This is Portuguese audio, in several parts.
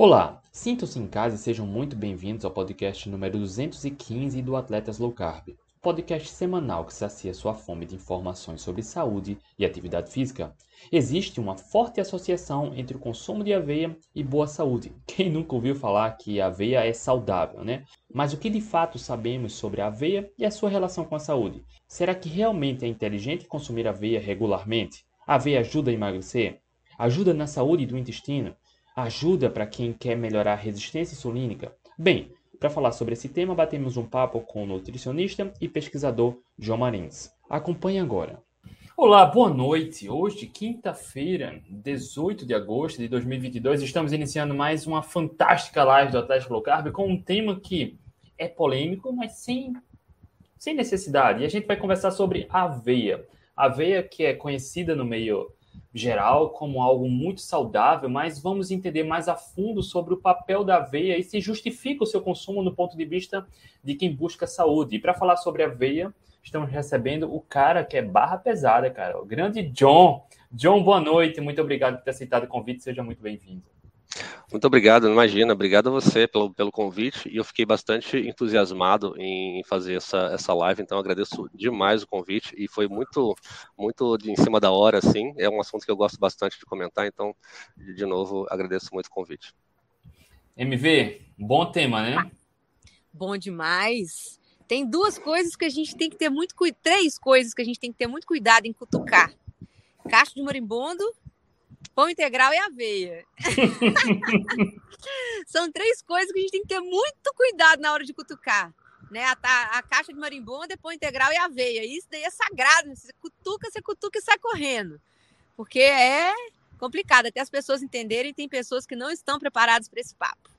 Olá, sintam-se em casa e sejam muito bem-vindos ao podcast número 215 do Atletas Low Carb, podcast semanal que sacia sua fome de informações sobre saúde e atividade física. Existe uma forte associação entre o consumo de aveia e boa saúde. Quem nunca ouviu falar que a aveia é saudável, né? Mas o que de fato sabemos sobre a aveia e a sua relação com a saúde? Será que realmente é inteligente consumir aveia regularmente? A aveia ajuda a emagrecer? Ajuda na saúde do intestino? Ajuda para quem quer melhorar a resistência insulínica? Bem, para falar sobre esse tema, batemos um papo com o nutricionista e pesquisador João Marins. Acompanhe agora. Olá, boa noite. Hoje, quinta-feira, 18 de agosto de 2022, estamos iniciando mais uma fantástica live do Atlético Low Carb com um tema que é polêmico, mas sem, sem necessidade. E a gente vai conversar sobre aveia. Aveia que é conhecida no meio geral como algo muito saudável, mas vamos entender mais a fundo sobre o papel da aveia e se justifica o seu consumo no ponto de vista de quem busca saúde. E para falar sobre aveia, estamos recebendo o cara que é barra pesada, cara, o grande John. John, boa noite, muito obrigado por ter aceitado o convite, seja muito bem-vindo. Muito obrigado, imagina. Obrigado a você pelo, pelo convite. E eu fiquei bastante entusiasmado em fazer essa, essa live, então agradeço demais o convite. E foi muito, muito de, em cima da hora, assim. É um assunto que eu gosto bastante de comentar, então, de novo, agradeço muito o convite. MV, bom tema, né? Bom demais. Tem duas coisas que a gente tem que ter muito cuidado, três coisas que a gente tem que ter muito cuidado em cutucar. Cacho de marimbondo, pão integral e aveia. São três coisas que a gente tem que ter muito cuidado na hora de cutucar. Né? A, a, a caixa de marimbondo, pão integral e aveia. Isso daí é sagrado. Você cutuca, você cutuca e sai correndo. Porque é complicado. Até as pessoas entenderem, tem pessoas que não estão preparadas para esse papo.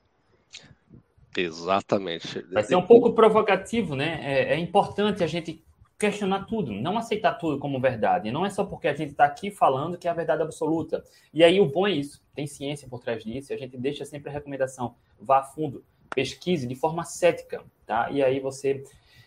Exatamente. Vai ser um pouco provocativo, né? É, é importante a gente questionar tudo, não aceitar tudo como verdade. Não é só porque a gente está aqui falando que é a verdade absoluta. E aí o bom é isso, tem ciência por trás disso, e a gente deixa sempre a recomendação, vá a fundo, pesquise de forma cética, tá? E aí você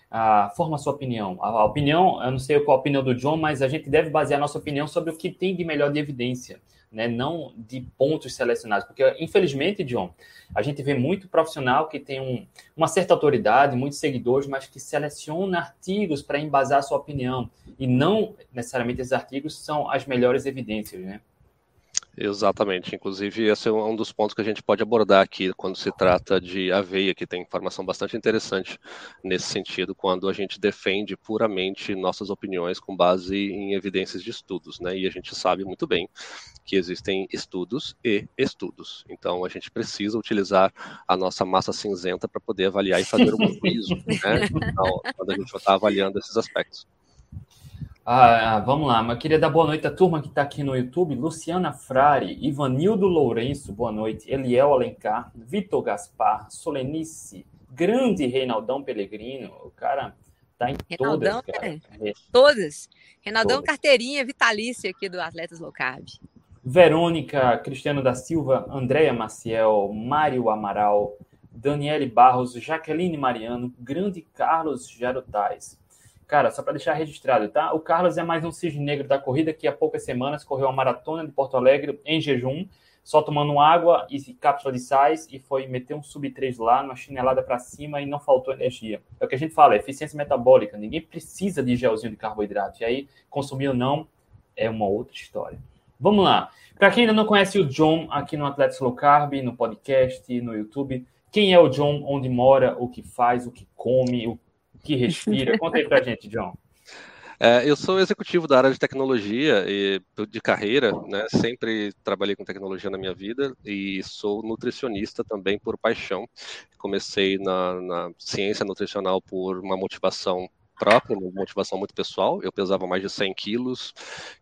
ah, forma a sua opinião. A, a, opinião, eu não sei qual a opinião do John, mas a gente deve basear a nossa opinião sobre o que tem de melhor de evidência né, não de pontos selecionados, porque infelizmente, John, a gente vê muito profissional que tem um, uma certa autoridade, muitos seguidores, mas que seleciona artigos para embasar a sua opinião e não necessariamente esses artigos são as melhores evidências, né? Exatamente. Inclusive, esse é um dos pontos que a gente pode abordar aqui quando se trata de aveia, que tem informação bastante interessante nesse sentido, quando a gente defende puramente nossas opiniões com base em evidências de estudos, né? E a gente sabe muito bem que existem estudos e estudos. Então, a gente precisa utilizar a nossa massa cinzenta para poder avaliar e fazer um juízo, né? Então, quando a gente está avaliando esses aspectos. Ah, vamos lá, mas queria dar boa noite à turma que está aqui no YouTube. Luciana Frari, Ivanildo Lourenço, boa noite. Eliel Alencar, Vitor Gaspar, Solenice, grande Reinaldão Pelegrino. O cara tá em Reinaldão, todas. Cara. É. Todas. Reinaldão todas. carteirinha vitalícia aqui do Atletas Low Carb. Verônica, Cristiano da Silva, Andréia Maciel, Mário Amaral, Daniele Barros, Jaqueline Mariano, grande Carlos Jarotais. Cara, só para deixar registrado, tá? O Carlos é mais um cisne negro da corrida que há poucas semanas correu a maratona de Porto Alegre em jejum, só tomando água e cápsula de sais e foi meter um sub 3 lá, numa chinelada para cima e não faltou energia. É o que a gente fala, é eficiência metabólica. Ninguém precisa de gelzinho de carboidrato. E aí, consumir ou não é uma outra história. Vamos lá. Para quem ainda não conhece o John aqui no Atletas Low Carb, no podcast, no YouTube, quem é o John, onde mora, o que faz, o que come, o que respira. Conta aí pra gente, John. É, eu sou executivo da área de tecnologia e de carreira, né? Sempre trabalhei com tecnologia na minha vida e sou nutricionista também por paixão. Comecei na, na ciência nutricional por uma motivação própria, motivação muito pessoal. Eu pesava mais de 100 quilos,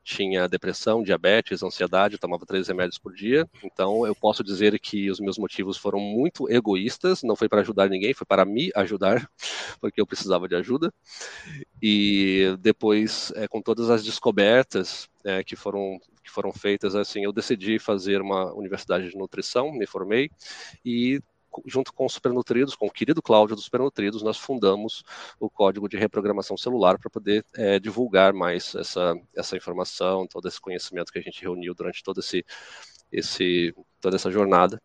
tinha depressão, diabetes, ansiedade, tomava três remédios por dia. Então, eu posso dizer que os meus motivos foram muito egoístas. Não foi para ajudar ninguém, foi para me ajudar, porque eu precisava de ajuda. E depois, é, com todas as descobertas é, que foram que foram feitas assim, eu decidi fazer uma universidade de nutrição, me formei e junto com os Supernutridos, com o querido Cláudio dos Supernutridos, nós fundamos o código de reprogramação celular para poder é, divulgar mais essa, essa informação, todo esse conhecimento que a gente reuniu durante todo esse, esse toda essa jornada.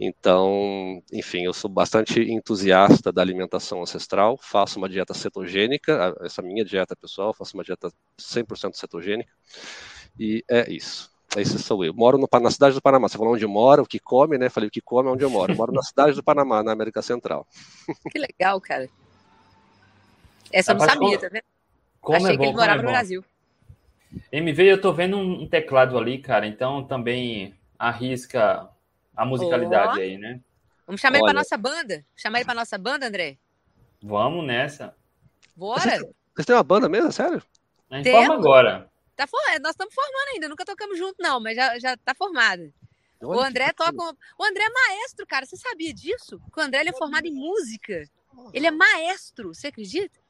Então, enfim, eu sou bastante entusiasta da alimentação ancestral, faço uma dieta cetogênica, essa minha dieta pessoal, faço uma dieta 100% cetogênica, e é isso. Esse sou eu. Moro no, na cidade do Panamá. Você falou onde mora, o que come, né? Falei o que come é onde eu moro. Eu moro na cidade do Panamá, na América Central. Que legal, cara. Essa eu não sabia, como, tá vendo? Como Achei é bom, que ele morava é no Brasil. MV, eu tô vendo um teclado ali, cara, então também arrisca a musicalidade oh. aí, né? Vamos chamar Olha. ele pra nossa banda? Chamar ele pra nossa banda, André? Vamos nessa. Bora! Vocês, vocês têm uma banda mesmo, sério? A gente forma agora. Tá for... Nós estamos formando ainda, nunca tocamos junto, não, mas já, já tá formado. Olha o André toca. O André é maestro, cara. Você sabia disso? Que o André ele é formado em música. Ele é maestro, você acredita?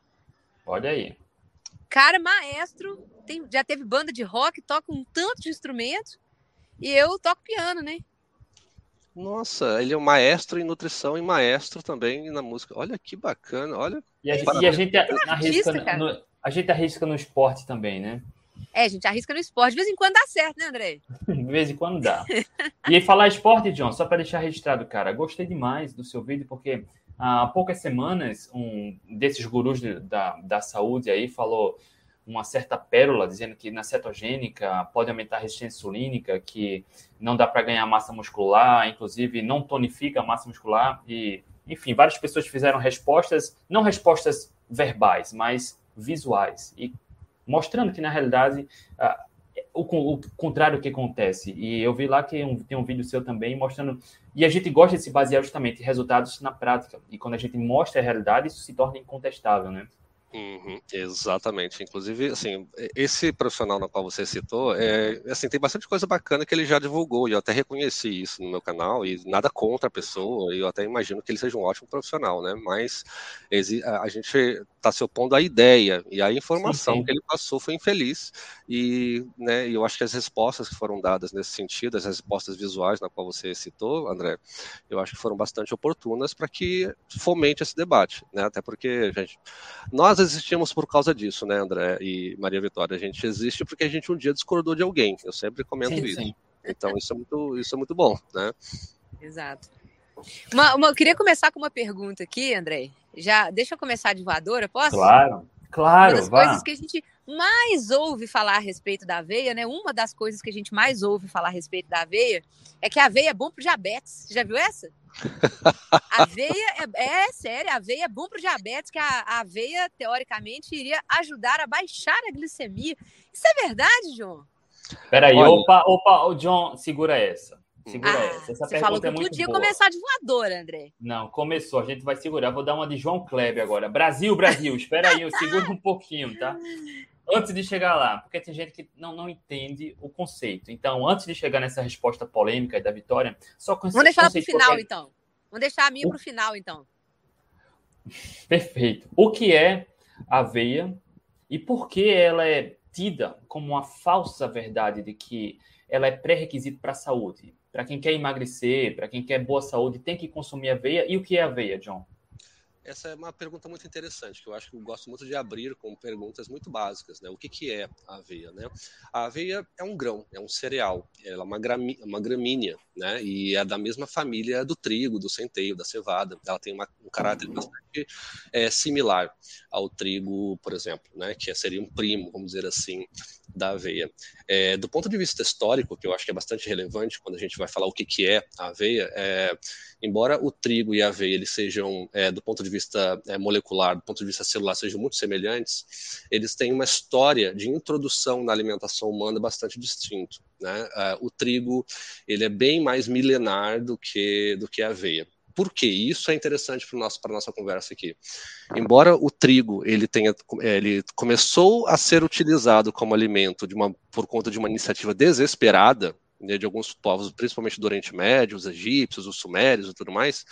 Olha aí. Cara, maestro, tem, já teve banda de rock, toca um tanto de instrumento. E eu toco piano, né? Nossa, ele é um maestro em nutrição e maestro também na música. Olha que bacana, olha. E a, e a gente arrisca no, a gente arrisca no esporte também, né? É, gente arrisca no esporte. De vez em quando dá certo, né, André? De vez em quando dá. e falar esporte, John, só para deixar registrado, cara, gostei demais do seu vídeo, porque há poucas semanas um desses gurus de, da, da saúde aí falou uma certa pérola, dizendo que na cetogênica pode aumentar a resistência insulínica, que não dá para ganhar massa muscular, inclusive não tonifica a massa muscular. E, enfim, várias pessoas fizeram respostas, não respostas verbais, mas visuais, e mostrando que, na realidade, o, o, contrário que acontece. E eu vi lá que um, tem um vídeo seu também mostrando. E a gente gosta de se basear justamente em resultados na prática. E quando a gente mostra a realidade, isso se torna incontestável, né? Uhum, exatamente. Inclusive, assim, esse profissional na qual você citou, é, assim, tem bastante coisa bacana que ele já divulgou, e eu até reconheci isso no meu canal, e nada contra a pessoa, e eu até imagino que ele seja um ótimo profissional, né? Mas a gente está se opondo à ideia, e a informação sim, sim. que ele passou foi infeliz, e né, eu acho que as respostas que foram dadas nesse sentido, as respostas visuais na qual você citou, André, eu acho que foram bastante oportunas para que fomente esse debate, né? Até porque, gente, nós nós existimos por causa disso, né, André e Maria Vitória? A gente existe porque a gente um dia discordou de alguém. Eu sempre comento sim, isso. Sim. Então isso é muito, isso é muito bom, né? Exato. Uma, uma, eu queria começar com uma pergunta aqui, André. Já deixa eu começar de voadora, posso? Claro, claro. Uma das vá. coisas que a gente mais ouve falar a respeito da aveia, né? Uma das coisas que a gente mais ouve falar a respeito da aveia é que a aveia é bom para diabetes. Já viu essa? A aveia é, é sério, a aveia é bom para o diabetes, que a, a, aveia, teoricamente, iria ajudar a baixar a glicemia. Isso é verdade, João? Peraí, Olha... opa, opa, o John, segura essa. Segura ah, essa. essa você falou que é podia boa. começar de voadora, André. Não, começou, a gente vai segurar. Vou dar uma de João Kleber agora. Brasil, Brasil, espera aí, eu seguro um pouquinho, tá? Antes de chegar lá, porque tem gente que não, não entende o conceito. Então, antes de chegar nessa resposta polêmica da Vitória, só Vamos deixar para o final, qualquer... então. Vamos deixar a minha o... para o final, então. Perfeito. O que é aveia e por que ela é tida como uma falsa verdade de que ela é pré-requisito para a saúde? Para quem quer emagrecer, para quem quer boa saúde, tem que consumir aveia. E o que é aveia, John? Essa é uma pergunta muito interessante, que eu acho que eu gosto muito de abrir com perguntas muito básicas, né? O que, que é a aveia, né? A aveia é um grão, é um cereal, ela é uma, uma gramínea, né? E é da mesma família do trigo, do centeio, da cevada. Ela tem uma, um caráter bastante é, similar ao trigo, por exemplo, né? Que seria um primo, vamos dizer assim, da aveia. É, do ponto de vista histórico, que eu acho que é bastante relevante quando a gente vai falar o que, que é a aveia, é, embora o trigo e a aveia eles sejam, é, do ponto de vista é, molecular, do ponto de vista celular, sejam muito semelhantes, eles têm uma história de introdução na alimentação humana bastante distinto. Né? É, o trigo ele é bem mais milenar do que, do que a aveia. Por que isso é interessante para a nossa conversa aqui? Embora o trigo ele tenha, é, ele começou a ser utilizado como alimento de uma, por conta de uma iniciativa desesperada né, de alguns povos, principalmente do Oriente Médio, os egípcios, os sumérios e tudo mais,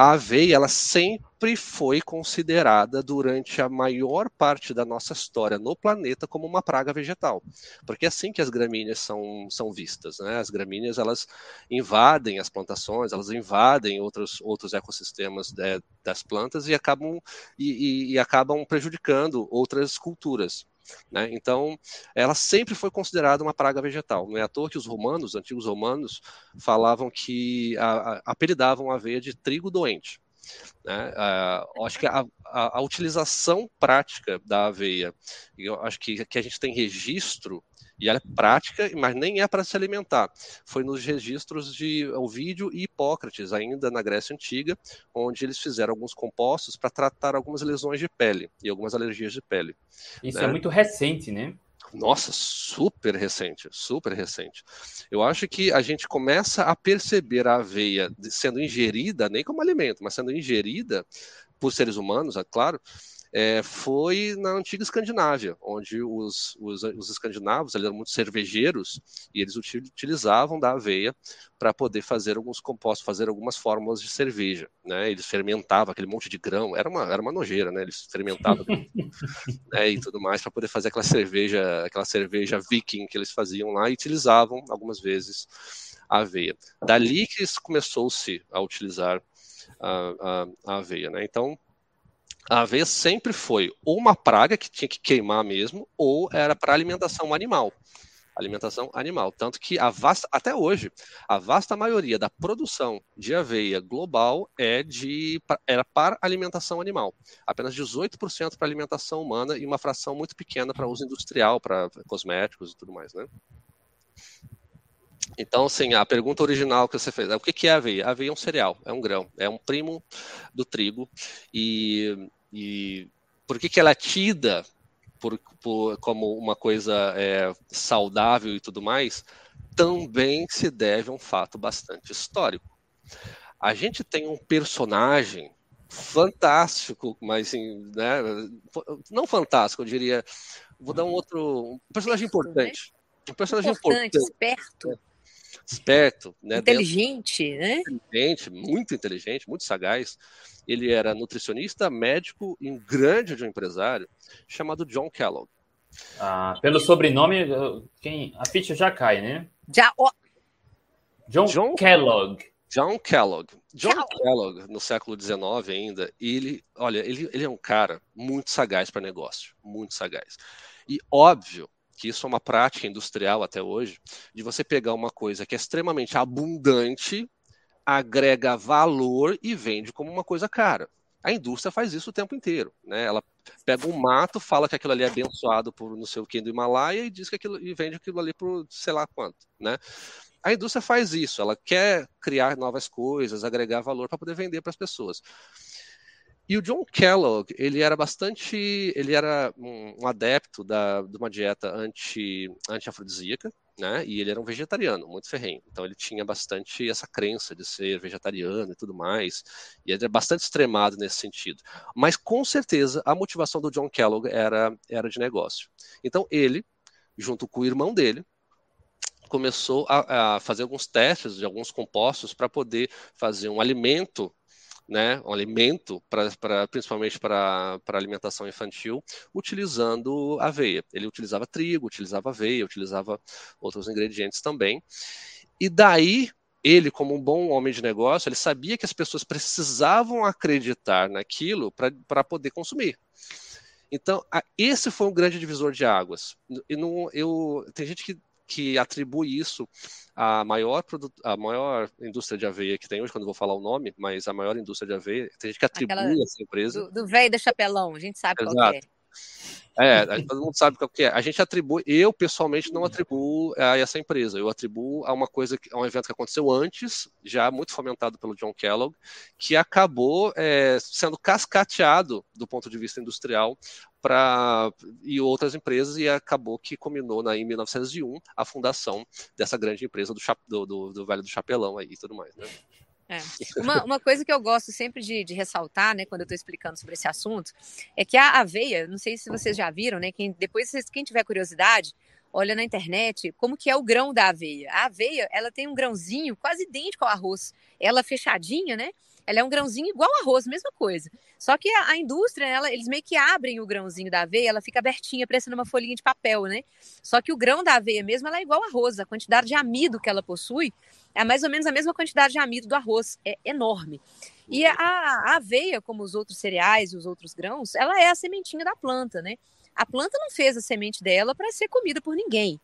a aveia ela sempre foi considerada durante a maior parte da nossa história no planeta como uma praga vegetal, porque é assim que as gramíneas são, são vistas, né? As gramíneas elas invadem as plantações, elas invadem outros, outros ecossistemas é, das plantas e acabam e, e, e acabam prejudicando outras culturas. Né? Então, ela sempre foi considerada uma praga vegetal. Não é à toa que os romanos, os antigos romanos, falavam que a, a, apelidavam a aveia de trigo doente. Né? Uh, acho que a, a, a, utilização prática da aveia, eu acho que, que a gente tem registro e ela é prática, mas nem é para se alimentar. Foi nos registros de Ovídio e Hipócrates, ainda na Grécia Antiga, onde eles fizeram alguns compostos para tratar algumas lesões de pele e algumas alergias de pele. Isso né? é muito recente, né? Nossa, super recente, super recente. Eu acho que a gente começa a perceber a aveia sendo ingerida, nem como alimento, mas sendo ingerida por seres humanos, é claro, é, foi na antiga Escandinávia, onde os, os, os escandinavos eram muito cervejeiros e eles utilizavam da aveia para poder fazer alguns compostos, fazer algumas fórmulas de cerveja. Né? Eles fermentavam aquele monte de grão, era uma, era uma nojeira, né? eles fermentavam né, e tudo mais para poder fazer aquela cerveja, aquela cerveja viking que eles faziam lá e utilizavam algumas vezes a aveia. Dali que começou-se a utilizar a, a, a aveia. Né? Então, a aveia sempre foi ou uma praga que tinha que queimar mesmo, ou era para alimentação animal. Alimentação animal. Tanto que a vasta, até hoje, a vasta maioria da produção de aveia global é de, era para alimentação animal. Apenas 18% para alimentação humana e uma fração muito pequena para uso industrial, para cosméticos e tudo mais, né? Então, assim, a pergunta original que você fez, o que é aveia? A aveia é um cereal, é um grão, é um primo do trigo e, e por que, que ela é tida por, por, como uma coisa é, saudável e tudo mais? Também se deve a um fato bastante histórico. A gente tem um personagem fantástico, mas assim, né, não fantástico, eu diria, vou dar um outro, um personagem importante. Um personagem importante, importante. esperto esperto, né? Inteligente, dentro, né? Inteligente, muito inteligente, muito sagaz. Ele era nutricionista, médico e um grande de um empresário chamado John Kellogg. Ah, pelo sobrenome, quem a ficha já cai, né? Já. Oh. John, John Kellogg. John Kellogg. John Kellogg, Kellogg no século XIX ainda, ele, olha, ele, ele é um cara muito sagaz para negócio, muito sagaz. E óbvio que isso é uma prática industrial até hoje, de você pegar uma coisa que é extremamente abundante, agrega valor e vende como uma coisa cara. A indústria faz isso o tempo inteiro, né? Ela pega um mato, fala que aquilo ali é abençoado por não sei o que do Himalaia e diz que aquilo e vende aquilo ali por sei lá quanto, né? A indústria faz isso, ela quer criar novas coisas, agregar valor para poder vender para as pessoas. E o John Kellogg, ele era bastante, ele era um, adepto da, de uma dieta anti, anti-afrodisíaca, né? E ele era um vegetariano, muito ferrenho. Então ele tinha bastante essa crença de ser vegetariano e tudo mais. E ele era bastante extremado nesse sentido. Mas com certeza a motivação do John Kellogg era, era de negócio. Então ele, junto com o irmão dele, começou a, a fazer alguns testes de alguns compostos para poder fazer um alimento né, um alimento, pra, pra principalmente para alimentação infantil, utilizando aveia. Ele utilizava trigo, utilizava aveia, utilizava outros ingredientes também. E daí, ele, como um bom homem de negócio, ele sabia que as pessoas precisavam acreditar naquilo para poder consumir. Então, esse foi um grande divisor de águas. E não, eu, tem gente que que atribui isso à maior, a maior indústria de aveia que tem hoje, quando eu vou falar o nome, mas a maior indústria de aveia, tem gente que atribui Aquela essa empresa. Do velho da chapelão, a gente sabe Exato. qual é. É, todo mundo sabe qual que é. A gente atribui, eu pessoalmente não atribuo a essa empresa, eu atribuo a uma coisa, a um evento que aconteceu antes, já muito fomentado pelo John Kellogg, que acabou é, sendo cascateado do ponto de vista industrial para e outras empresas e acabou que combinou na, em 1901 a fundação dessa grande empresa do, do, do, do Vale do Chapelão aí e tudo mais, né? É. Uma, uma, coisa que eu gosto sempre de, de ressaltar, né, quando eu estou explicando sobre esse assunto, é que a aveia, não sei se vocês já viram, né, quem, depois quem tiver curiosidade, olha na internet como que é o grão da aveia. A aveia, ela tem um grãozinho quase idêntico ao arroz. Ela fechadinha, né? Ela é um grãozinho igual arroz, mesma coisa. Só que a, a, indústria, ela, eles meio que abrem o grãozinho da aveia, ela fica abertinha, parecendo uma folhinha de papel, né? Só que o grão da aveia mesmo, ela é igual arroz. A quantidade de amido que ela possui é mais ou menos a mesma quantidade de amido do arroz. É enorme. E a, a aveia, como os outros cereais e os outros grãos, ela é a sementinha da planta, né? A planta não fez a semente dela para ser comida por ninguém.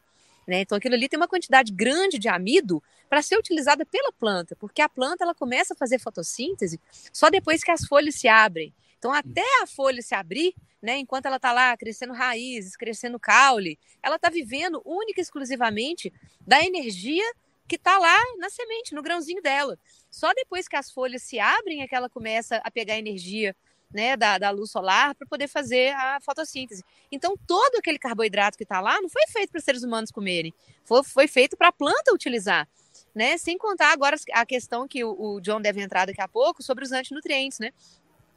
Né? Então aquilo ali tem uma quantidade grande de amido para ser utilizada pela planta, porque a planta ela começa a fazer fotossíntese só depois que as folhas se abrem. Então até a folha se abrir, né, enquanto ela está lá crescendo raízes, crescendo caule, ela está vivendo única e exclusivamente da energia que está lá na semente, no grãozinho dela. Só depois que as folhas se abrem é que ela começa a pegar energia né, da, da luz solar para poder fazer a fotossíntese. Então, todo aquele carboidrato que está lá não foi feito para seres humanos comerem, foi, foi feito para a planta utilizar. Né? Sem contar agora a questão que o, o John deve entrar daqui a pouco sobre os antinutrientes, né?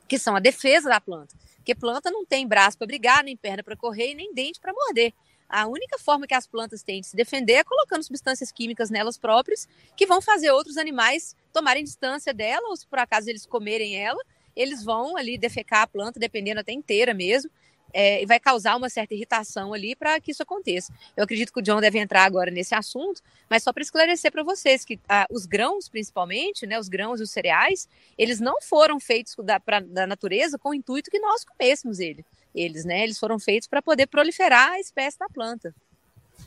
que são a defesa da planta. Porque planta não tem braço para brigar, nem perna para correr, nem dente para morder. A única forma que as plantas têm de se defender é colocando substâncias químicas nelas próprias, que vão fazer outros animais tomarem distância dela, ou se por acaso eles comerem ela, eles vão ali defecar a planta, dependendo até inteira mesmo, é, e vai causar uma certa irritação ali para que isso aconteça. Eu acredito que o John deve entrar agora nesse assunto, mas só para esclarecer para vocês que ah, os grãos, principalmente, né, os grãos e os cereais, eles não foram feitos da, pra, da natureza com o intuito que nós comêssemos ele, eles, né? Eles foram feitos para poder proliferar a espécie da planta.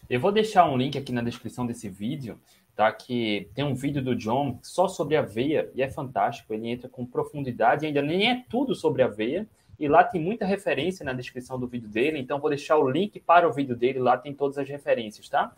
Eu vou deixar um link aqui na descrição desse vídeo tá? Que tem um vídeo do John só sobre aveia e é fantástico. Ele entra com profundidade, ainda nem é tudo sobre aveia. E lá tem muita referência na descrição do vídeo dele, então vou deixar o link para o vídeo dele, lá tem todas as referências, tá?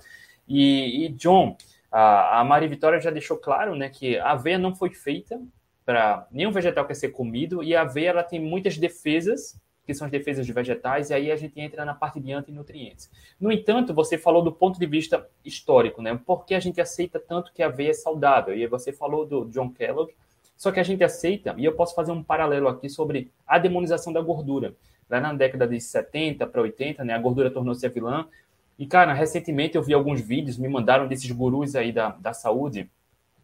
E, e John, a, a Maria Vitória já deixou claro, né, que a aveia não foi feita para nenhum vegetal quer ser comido e a aveia ela tem muitas defesas que são as defesas de vegetais, e aí a gente entra na parte de antinutrientes. No entanto, você falou do ponto de vista histórico, né? Por que a gente aceita tanto que a aveia é saudável? E você falou do John Kellogg, só que a gente aceita, e eu posso fazer um paralelo aqui sobre a demonização da gordura. Lá na década de 70 para 80, né, a gordura tornou-se a vilã. E, cara, recentemente eu vi alguns vídeos, me mandaram desses gurus aí da, da saúde,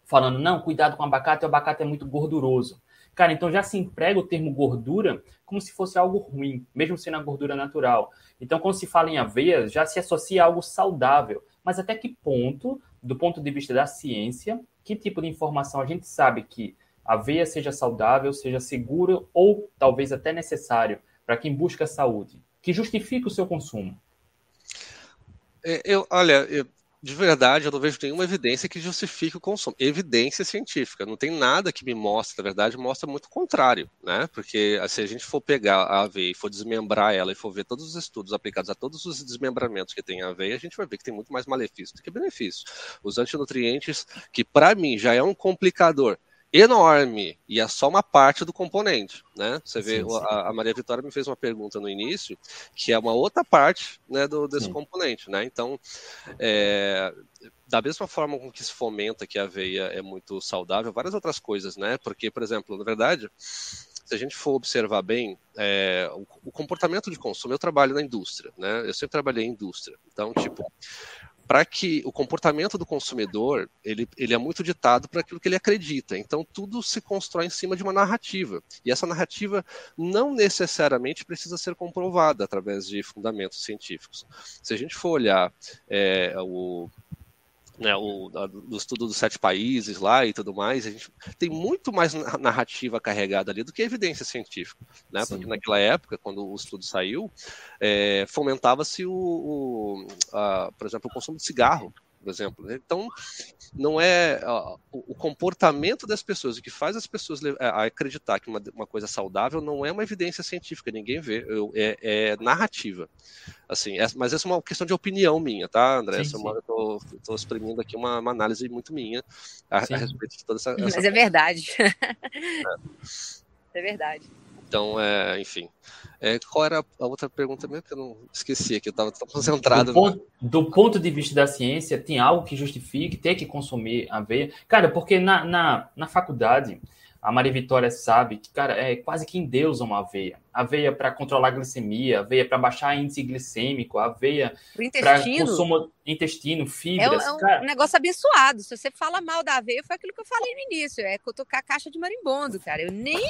falando, não, cuidado com o abacate, o abacate é muito gorduroso. Cara, então já se emprega o termo gordura como se fosse algo ruim, mesmo sendo a gordura natural. Então, quando se fala em aveia, já se associa a algo saudável. Mas até que ponto, do ponto de vista da ciência, que tipo de informação a gente sabe que aveia seja saudável, seja segura ou talvez até necessário para quem busca saúde, que justifique o seu consumo? É, eu, olha, eu, de verdade, eu não vejo nenhuma evidência que justifique o consumo. Evidência científica. Não tem nada que me mostre, na verdade, mostra muito o contrário, né? Porque ah, se a gente for pegar a aveia e for desmembrar ela e for ver todos os estudos aplicados a todos os desmembramentos que tem a aveia, a gente vai ver que tem muito mais malefício do que benefício. Os antinutrientes, que para mim já é um complicador, enorme e é só uma parte do componente, né? Você vê, sim, sim. A, a, Maria Vitória me fez uma pergunta no início, que é uma outra parte, né, do, desse sim. componente, né? Então, é, da mesma forma com que se fomenta que a aveia é muito saudável, várias outras coisas, né? Porque, por exemplo, na verdade, se a gente for observar bem é, o, o, comportamento de consumo, eu trabalho na indústria, né? Eu sempre trabalhei em indústria, então, tipo, para que o comportamento do consumidor ele, ele é muito ditado para aquilo que ele acredita. Então tudo se constrói em cima de uma narrativa e essa narrativa não necessariamente precisa ser comprovada através de fundamentos científicos. Se a gente for olhar é, o né, o, do estudo dos sete países lá e tudo mais, a gente tem muito mais narrativa carregada ali do que evidência científica, né? Porque naquela época, quando o estudo saiu, é, fomentava-se o, o a, por exemplo, o consumo de cigarro, por exemplo. Né? Então, não é o, comportamento das pessoas, o que faz as pessoas acreditar que uma, uma coisa saudável não é uma evidência científica, ninguém vê, é, é narrativa. Assim, é, mas essa é uma questão de opinião minha, tá, André? Sim, sim. eu estou exprimindo aqui uma, uma, análise muito minha a, a, respeito de toda essa. essa mas é verdade. É. é verdade. Então, é, enfim. É, qual era a outra pergunta mesmo que eu não esqueci aqui, eu estava tão concentrado. Do ponto, do ponto, de vista da ciência, tem algo que justifique ter que consumir aveia? Cara, porque na, na, na faculdade, a Maria Vitória sabe que, cara, é quase que em Deus uma aveia. Aveia para controlar a glicemia, aveia para baixar índice glicêmico, aveia para consumo intestino, fibras. É, um, é um negócio abençoado. Se você fala mal da aveia, foi aquilo que eu falei no início, é cutucar a caixa de marimbondo, cara. Eu nem...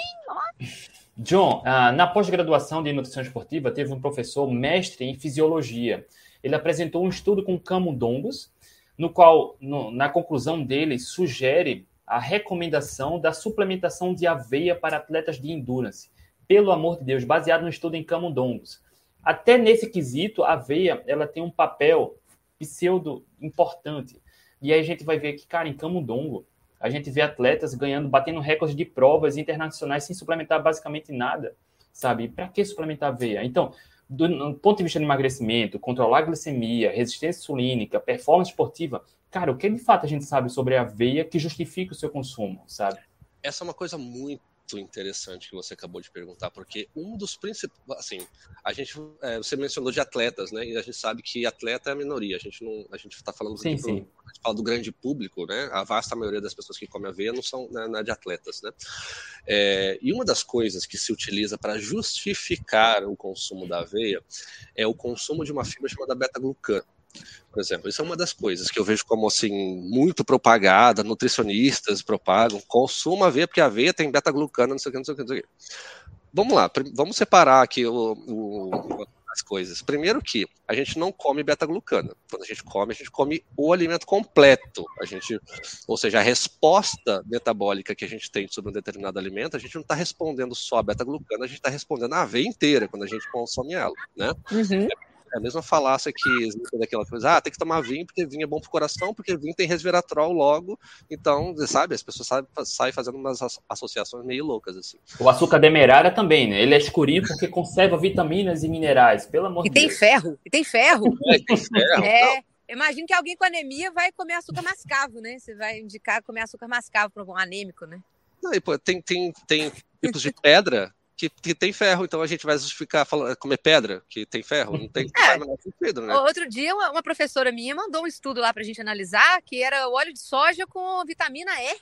John, ah, na pós-graduação de nutrição esportiva, teve um professor mestre em fisiologia. Ele apresentou um estudo com camundongos, no qual, no, na conclusão dele, sugere a recomendação da suplementação de aveia para atletas de endurance. Pelo amor de Deus, baseado no estudo em camundongos. até nesse quesito, a aveia ela tem um papel pseudo importante. E aí a gente vai ver que, cara, em Camundongo, a gente vê atletas ganhando, batendo recordes de provas internacionais sem suplementar basicamente nada, sabe? Para que suplementar aveia? Então, do, do ponto de vista de emagrecimento, controlar a glicemia, resistência insulínica, performance esportiva, cara, o que de fato a gente sabe sobre a aveia que justifica o seu consumo, sabe? Essa é uma coisa muito interessante que você acabou de perguntar, porque um dos principais, assim, a gente, é, você mencionou de atletas, né? E a gente sabe que atleta é a minoria. A gente não, a gente está falando sim, sim. a gente fala do grande público, né? A vasta maioria das pessoas que comem aveia não são né, não é de atletas, né? É, e uma das coisas que se utiliza para justificar o consumo da aveia é o consumo de uma fibra chamada beta-glucano. Por exemplo, isso é uma das coisas que eu vejo como assim muito propagada, nutricionistas propagam, consuma aveia porque a aveia tem beta-glucano, não sei o que, não sei o que, não sei o que. Vamos lá, vamos separar aqui o, o, as coisas. Primeiro que a gente não come beta-glucana. Quando a gente come, a gente come o alimento completo. A gente, ou seja, a resposta metabólica que a gente tem sobre um determinado alimento, a gente não está respondendo só a beta-glucana, a gente está respondendo a aveia inteira quando a gente consome ela, né? Uhum. É a mesma falácia que existe daquela coisa, ah, tem que tomar vinho porque vinho é bom pro coração, porque vinho tem resveratrol logo, então, sabe, as pessoas saem, saem fazendo umas associações meio loucas, assim. O açúcar demerara também, né? Ele é escurinho porque conserva vitaminas e minerais, pelo amor E de tem Deus. ferro, e tem ferro. É, tem ferro, É, imagino que alguém com anemia vai comer açúcar mascavo, né? Você vai indicar comer açúcar mascavo para um anêmico, né? Não, e, pô, tem, tem, tem tipos de pedra que, que tem ferro, então a gente vai justificar falando, comer pedra que tem ferro? Não tem É. sentido, né? Outro dia, uma, uma professora minha mandou um estudo lá pra gente analisar, que era o óleo de soja com vitamina E.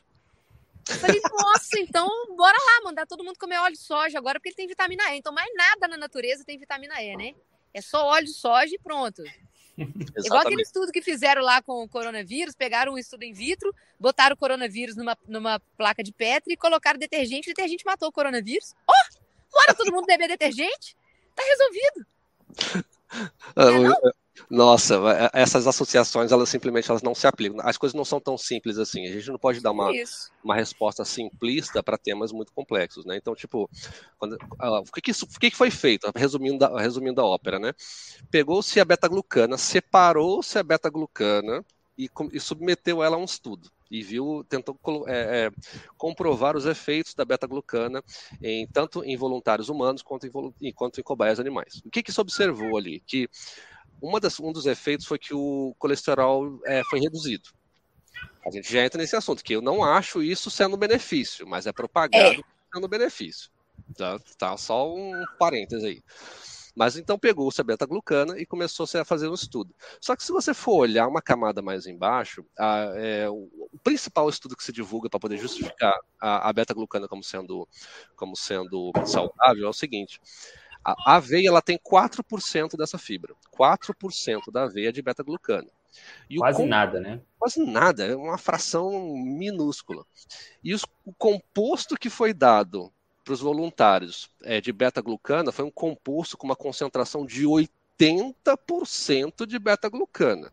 Eu falei, nossa, então bora lá, mandar todo mundo comer óleo de soja agora, porque ele tem vitamina E. Então, mais nada na natureza tem vitamina E, né? É só óleo de soja e pronto. Igual aquele Exatamente. estudo que fizeram lá com o coronavírus, pegaram um estudo in vitro, botaram o coronavírus numa, numa placa de Petri e colocaram detergente, o detergente matou o coronavírus. Oh! Bora todo mundo beber detergente? Tá resolvido. Ah, não? o- Nossa, é, essas associações, elas simplesmente elas não se aplicam. As coisas não são tão simples assim. A gente não pode dar uma, Isso. uma resposta simplista para temas muito complexos, né? Então, tipo, quando- ah, o, que, que, isso- o que, que foi feito? Resumindo, a- resumindo a ópera, né? Pegou-se a beta-glucana, separou-se a beta-glucana e, e submeteu ela a um estudo. E viu, tentou é, é, comprovar os efeitos da beta-glucana em tanto em voluntários humanos quanto em, quanto em cobaias animais. O que, que se observou ali? Que uma das, um dos efeitos foi que o colesterol é, foi reduzido. A gente já entra nesse assunto, que eu não acho isso sendo benefício, mas é propagado sendo um benefício. Tá, tá só um parêntese aí. Mas então pegou-se a beta-glucana e começou-se a fazer um estudo. Só que se você for olhar uma camada mais embaixo, a- é, o, principal estudo que se divulga para poder justificar a, a beta-glucana como sendo, como sendo saudável é o seguinte: a aveia ela tem 4% dessa fibra. 4% da aveia é de beta-glucana. E Quase nada, né? quase nada, é uma fração minúscula. E os- o composto que foi dado para os voluntários é, de beta-glucana foi um composto com uma concentração de 80% de beta-glucana.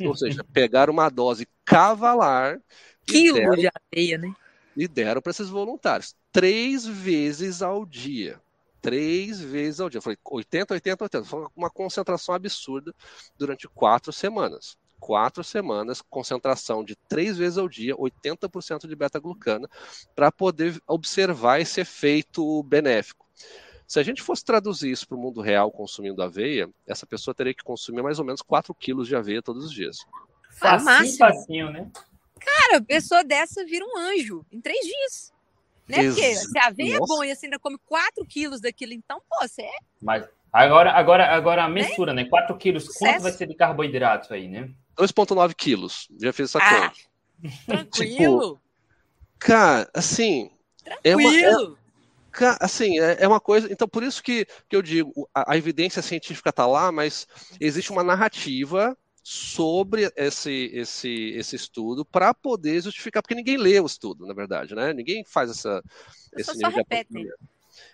Ou seja, pegaram uma dose cavalar Quilo deram, de aveia, né? e deram para esses voluntários três vezes ao dia. Três vezes ao dia. Foi 80, 80, 80. Foi uma concentração absurda durante quatro semanas. Quatro semanas, concentração de três vezes ao dia, 80% de beta-glucana, para poder observar esse efeito benéfico. Se a gente fosse traduzir isso para o mundo real consumindo aveia, essa pessoa teria que consumir mais ou menos 4 quilos de aveia todos os dias. Facinho, facinho, né? Cara, pessoa dessa vira um anjo em três dias. Né? Porque se a aveia é Nossa. bom e você ainda come 4 quilos daquilo, então, pô, você é Mas agora, agora, agora a mensura, né? 4 quilos, quanto vai ser de carboidrato aí, né? 2,9 quilos. Já fiz essa Ah, conta. tranquilo. Cara, assim, é uma, é- tranquilo. Assim, é, é uma coisa. Então, por isso que, que eu digo, a, a evidência científica está lá, mas existe uma narrativa sobre esse, esse, esse estudo para poder justificar, porque ninguém lê o estudo, na verdade, né? Ninguém faz essa, esse só repetem.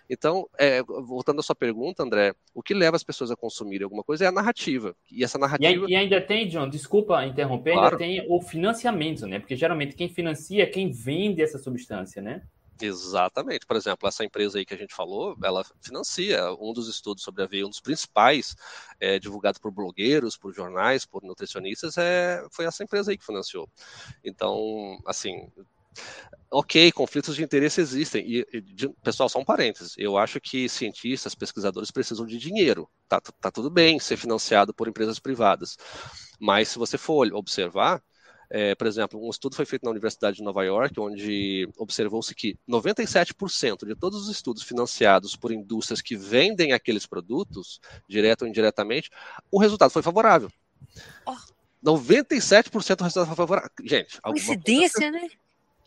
Então, é, voltando à sua pergunta, André, o que leva as pessoas a consumirem alguma coisa é a narrativa. E essa E, narrativa. ai- e ainda tem, John, desculpa interromper, Claro. ainda tem o financiamento, né? Porque geralmente quem financia é quem vende essa substância, né? Exatamente. Por exemplo, essa empresa aí que a gente falou, ela financia um dos estudos sobre a aveia, um dos principais, é, divulgado por blogueiros, por jornais, por nutricionistas, é, foi essa empresa aí que financiou. Então, assim, ok, conflitos de interesse existem. E, e de, pessoal, só um parênteses. Eu acho que cientistas, pesquisadores precisam de dinheiro. Tá, tá tudo bem ser financiado por empresas privadas. Mas se você for observar, é, por exemplo, um estudo foi feito na Universidade de Nova York, onde observou-se que 97% de todos os estudos financiados por indústrias que vendem aqueles produtos, direto ou indiretamente, o resultado foi favorável. Oh. 97% do resultado foi favorável. Gente, coincidência, coisa... né?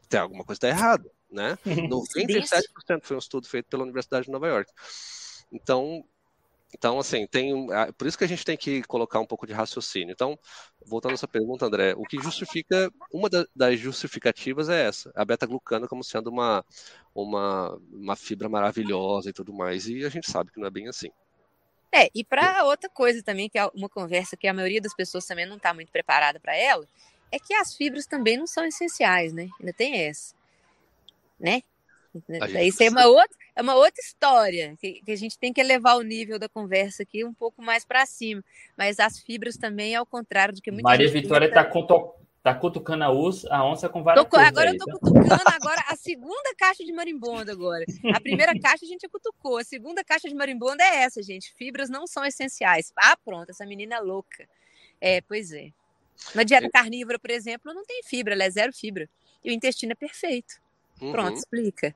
Tem alguma coisa está errada, né? 97% foi um estudo feito pela Universidade de Nova York. Então, então, assim, tem, por isso que a gente tem que colocar um pouco de raciocínio. Então, voltando a essa pergunta, André, o que justifica, uma das justificativas é essa, a beta-glucana como sendo uma, uma, uma fibra maravilhosa e tudo mais, e a gente sabe que não é bem assim. É, e para outra coisa também, que é uma conversa que a maioria das pessoas também não está muito preparada para ela, é que as fibras também não são essenciais, né? Ainda tem essa, né? Isso é uma outra, é uma outra história, que, que, a gente tem que elevar o nível da conversa aqui um pouco mais para cima. Mas as fibras também, ao contrário do que muita Maria Vitória está tá cutucando a, us, a onça com várias tô, Agora aí, eu tô tá? cutucando agora a segunda caixa de marimbondo agora. A primeira caixa a gente cutucou, a segunda caixa de marimbondo é essa, gente. Fibras não são essenciais. Ah, pronto, essa menina é louca. É, pois é. Na dieta carnívora, por exemplo, não tem fibra, ela é zero fibra. E o intestino é perfeito. Uhum. Pronto, explica.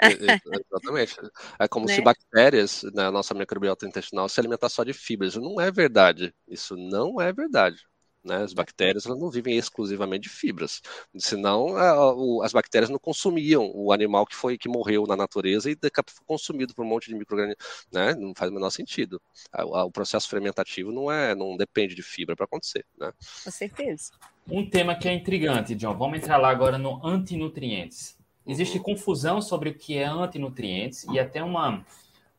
Exatamente. É como né? se bactérias na nossa microbiota intestinal se alimentar só de fibras. Não é verdade. Isso não é verdade. Né? As bactérias elas não vivem exclusivamente de fibras. Senão as bactérias não consumiam o animal que foi que morreu na natureza e foi consumido por um monte de microorganismos. Né? Não faz o menor sentido. O processo fermentativo não é, não depende de fibra para acontecer. Né? Com certeza. Um tema que é intrigante, John. Vamos entrar lá agora no antinutrientes. Existe confusão sobre o que é antinutrientes e até uma,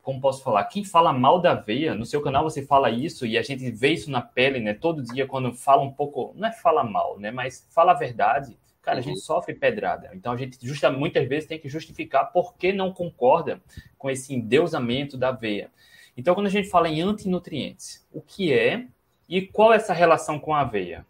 como posso falar, quem fala mal da aveia, no seu canal você fala isso e a gente vê isso na pele, né? Todo dia quando fala um pouco, não é fala mal, né? Mas fala a verdade, cara, uhum. a gente uhum. sofre pedrada. Então a gente justa, muitas vezes tem que justificar por que não concorda com esse endeusamento da aveia. Então quando a gente fala em antinutrientes, o que é e qual é essa relação com a aveia?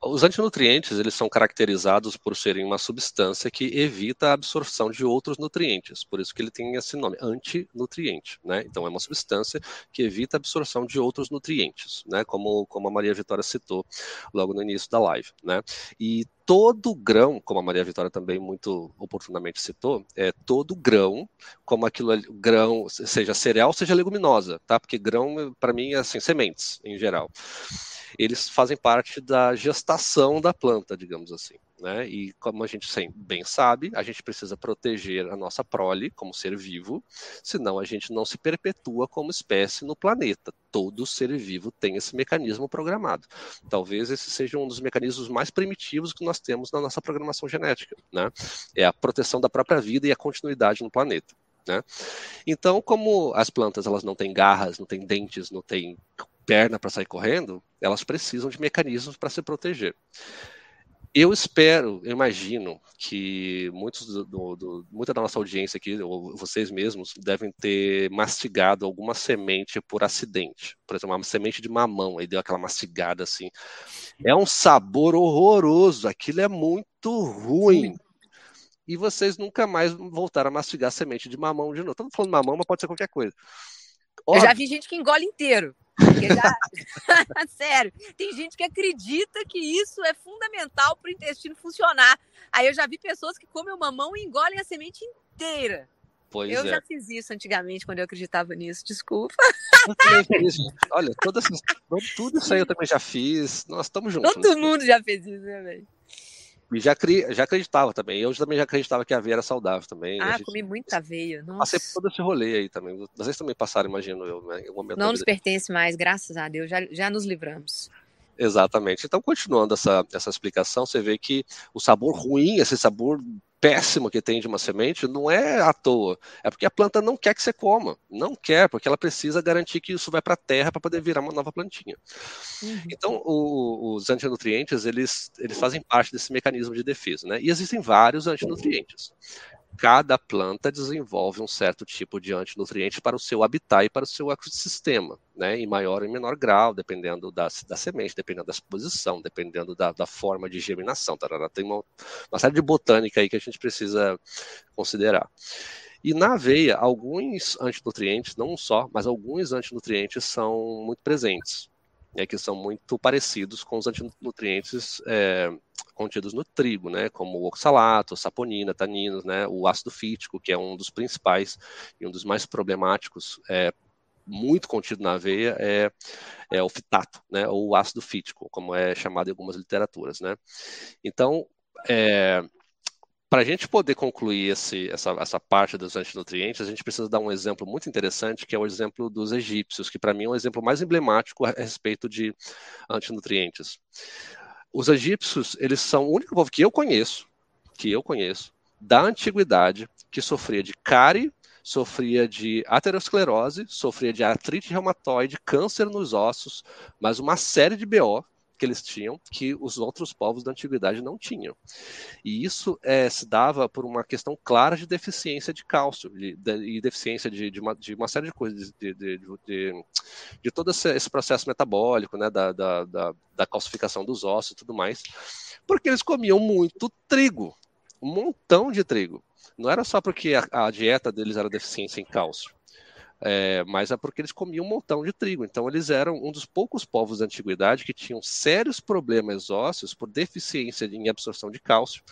Os antinutrientes eles são caracterizados por serem uma substância que evita a absorção de outros nutrientes, por isso que ele tem esse nome, antinutriente, né? Então é uma substância que evita a absorção de outros nutrientes, né? Como, como a Maria Vitória citou logo no início da live, né? E todo grão, como a Maria Vitória também muito oportunamente citou, é todo grão, como aquilo grão, seja cereal, seja leguminosa, tá? Porque grão para mim é assim, sementes em geral eles fazem parte da gestação da planta, digamos assim. Né? E como a gente bem sabe, a gente precisa proteger a nossa prole como ser vivo, senão a gente não se perpetua como espécie no planeta. Todo ser vivo tem esse mecanismo programado. Talvez esse seja um dos mecanismos mais primitivos que nós temos na nossa programação genética. Né? É a proteção da própria vida e a continuidade no planeta. Né? Então, como as plantas elas não têm garras, não têm dentes, não têm perna para sair correndo, elas precisam de mecanismos para se proteger. Eu espero, eu imagino que muitos do, do, do, muita da nossa audiência aqui, ou vocês mesmos, devem ter mastigado alguma semente por acidente. Por exemplo, uma semente de mamão, aí deu aquela mastigada assim. É um sabor horroroso, aquilo é muito ruim. E vocês nunca mais voltaram a mastigar semente de mamão de novo. Estamos falando mamão, mas pode ser qualquer coisa. Óbvio. Eu já vi gente que engole inteiro. Já... Sério, tem gente que acredita que isso é fundamental para o intestino funcionar. Aí eu já vi pessoas que comem o mamão e engolem a semente inteira. Pois eu é. já fiz isso antigamente, quando eu acreditava nisso, desculpa. Olha, todas, tudo isso aí eu também já fiz. Nós estamos juntos. Todo mundo já fez isso, né, velho? E já, cri, já acreditava também. Eu também já acreditava que a aveia era saudável também. Ah, gente, comi muita aveia. Nossa. Passei por todo esse rolê aí também. Vocês também passaram, imagino eu, né? Não nos pertence mais, graças a Deus. Já, já nos livramos. Exatamente. Então, continuando essa, essa explicação, você vê que o sabor ruim, esse sabor péssimo que tem de uma semente não é à toa. É porque a planta não quer que você coma. Não quer, porque ela precisa garantir que isso vai para a terra para poder virar uma nova plantinha. Uhum. Então, o, os antinutrientes, eles, eles fazem parte desse mecanismo de defesa. Né? E existem vários antinutrientes. Cada planta desenvolve um certo tipo de antinutriente para o seu habitat e para o seu ecossistema, né, em maior e menor grau, dependendo da, da semente, dependendo da exposição, dependendo da, da forma de germinação. Tarará. Tem uma, uma série de botânica aí que a gente precisa considerar. E na aveia, alguns antinutrientes, não só, mas alguns antinutrientes são muito presentes é, que são muito parecidos com os antinutrientes é, contidos no trigo, né, como o oxalato, saponina, taninos, né, o ácido fítico, que é um dos principais e um dos mais problemáticos, é, muito contido na aveia, é, é o fitato, né, ou o ácido fítico, como é chamado em algumas literaturas. Né. Então, é, para a gente poder concluir esse, essa, essa parte dos antinutrientes, a gente precisa dar um exemplo muito interessante, que é o exemplo dos egípcios, que para mim é o exemplo mais emblemático a respeito de antinutrientes. Os egípcios, eles são o único povo que eu conheço, que eu conheço, da antiguidade, que sofria de cárie, sofria de aterosclerose, sofria de artrite reumatoide, câncer nos ossos, mas uma série de BO que eles tinham que os outros povos da antiguidade não tinham. E isso é, se dava por uma questão clara de deficiência de cálcio de, de, e deficiência de, de, uma, de, uma, série de coisas, de, de, todo esse, esse, processo metabólico, né, da, da, da, da calcificação dos ossos e tudo mais, porque eles comiam muito trigo, um montão de trigo. Não era só porque a, a dieta deles era deficiência em cálcio é, mas é porque eles comiam um montão de trigo. Então, eles eram um dos poucos povos da antiguidade que tinham sérios problemas ósseos por deficiência em absorção de cálcio,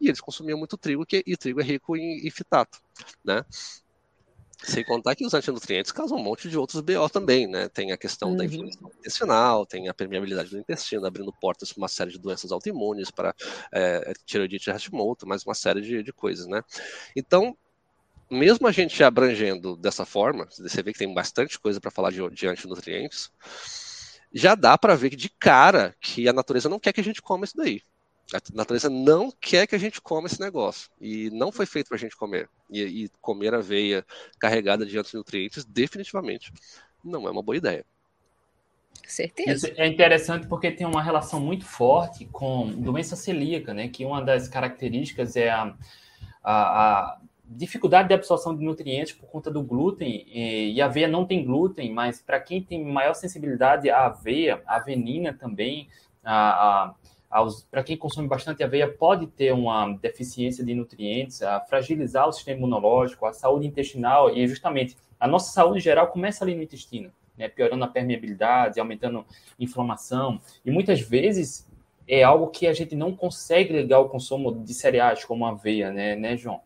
e eles consumiam muito trigo, que, e trigo é rico em, em fitato, né? Sem contar que os antinutrientes causam um monte de outros BO também, né? Tem a questão uhum. da inflamação intestinal, tem a permeabilidade do intestino, abrindo portas para uma série de doenças autoimunes, para é, tireoidite Hashimoto, mais uma série de, de coisas, né? Então, mesmo a gente abrangendo dessa forma, você vê que tem bastante coisa para falar de, de antinutrientes, já dá para ver de cara que a natureza não quer que a gente coma isso daí. A natureza não quer que a gente coma esse negócio. E não foi feito para a gente comer. E, e comer aveia carregada de antinutrientes, definitivamente, não é uma boa ideia. Certeza. Isso é interessante porque tem uma relação muito forte com doença celíaca, né? Que uma das características é a, a, a dificuldade de absorção de nutrientes por conta do glúten, e a aveia não tem glúten, mas para quem tem maior sensibilidade à aveia, a avenina também, para quem consome bastante aveia, pode ter uma deficiência de nutrientes, a fragilizar o sistema imunológico, a saúde intestinal, e justamente a nossa saúde geral começa ali no intestino, né, piorando a permeabilidade, aumentando inflamação, e muitas vezes é algo que a gente não consegue ligar ao consumo de cereais como aveia, né, né João?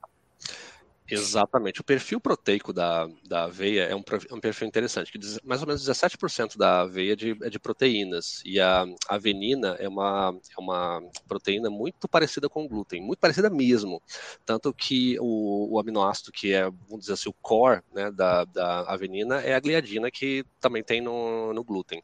Exatamente. O perfil proteico da, da aveia é um, é um perfil interessante, que diz, mais ou menos 17% da aveia é de, é de proteínas, e a avenina é uma, é uma proteína muito parecida com o glúten, muito parecida mesmo. Tanto que o, o aminoácido que é, vamos dizer assim, o core né, da, da avenina é a gliadina, que também tem no, no glúten.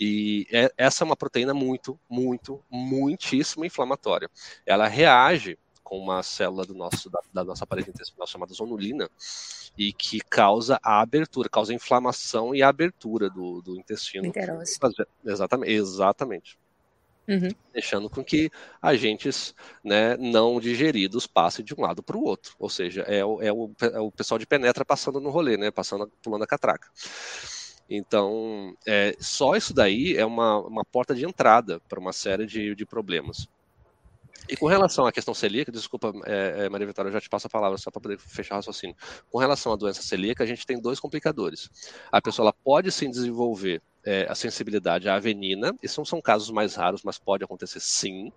E é, essa é uma proteína muito, muito, muitíssimo inflamatória. Ela reage com uma célula do nosso, da, da nossa parede intestinal chamada zonulina e que causa a abertura, causa a inflamação e a abertura do, do intestino. Exatamente, exatamente. Uhum. Deixando com que agentes né, não digeridos passem de um lado para o outro. Ou seja, é o, é, o, é o pessoal de penetra passando no rolê, né, passando, pulando a catraca. Então, é, só isso daí é uma, uma porta de entrada para uma série de, de problemas. E com relação à questão celíaca, desculpa, é, é, Maria Vitória, eu já te passo a palavra só para poder fechar o raciocínio. Com relação à doença celíaca, a gente tem dois complicadores. A pessoa pode sim desenvolver é, a sensibilidade à avenina, e são, são casos mais raros, mas pode acontecer sim.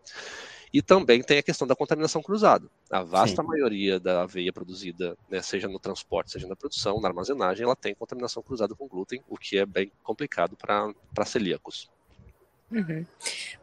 E também tem a questão da contaminação cruzada. A vasta Sim. maioria da aveia produzida, né, seja no transporte, seja na produção, na armazenagem, ela tem contaminação cruzada com glúten, o que é bem complicado para celíacos. Uhum.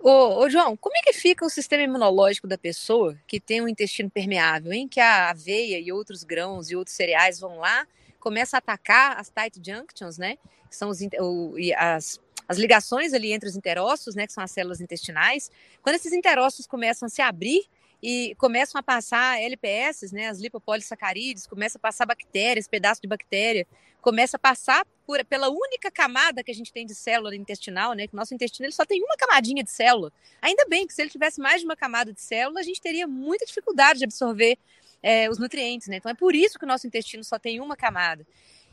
Ô, ô, João, como é que fica o sistema imunológico da pessoa que tem um intestino permeável, em que a aveia e outros grãos e outros cereais vão lá, começa a atacar as tight junctions, né? Que são os, o, as, as ligações ali entre os interócitos, né? Que são as células intestinais. Quando esses interócitos começam a se abrir e começam a passar LPS, né? As lipopolissacarídeos, começa a passar bactérias, pedaço de bactéria começa a passar por, pela única camada que a gente tem de célula intestinal, né? Que o nosso intestino ele só tem uma camadinha de célula. Ainda bem que se ele tivesse mais de uma camada de célula, a gente teria muita dificuldade de absorver é, os nutrientes, né? Então é por isso que o nosso intestino só tem uma camada.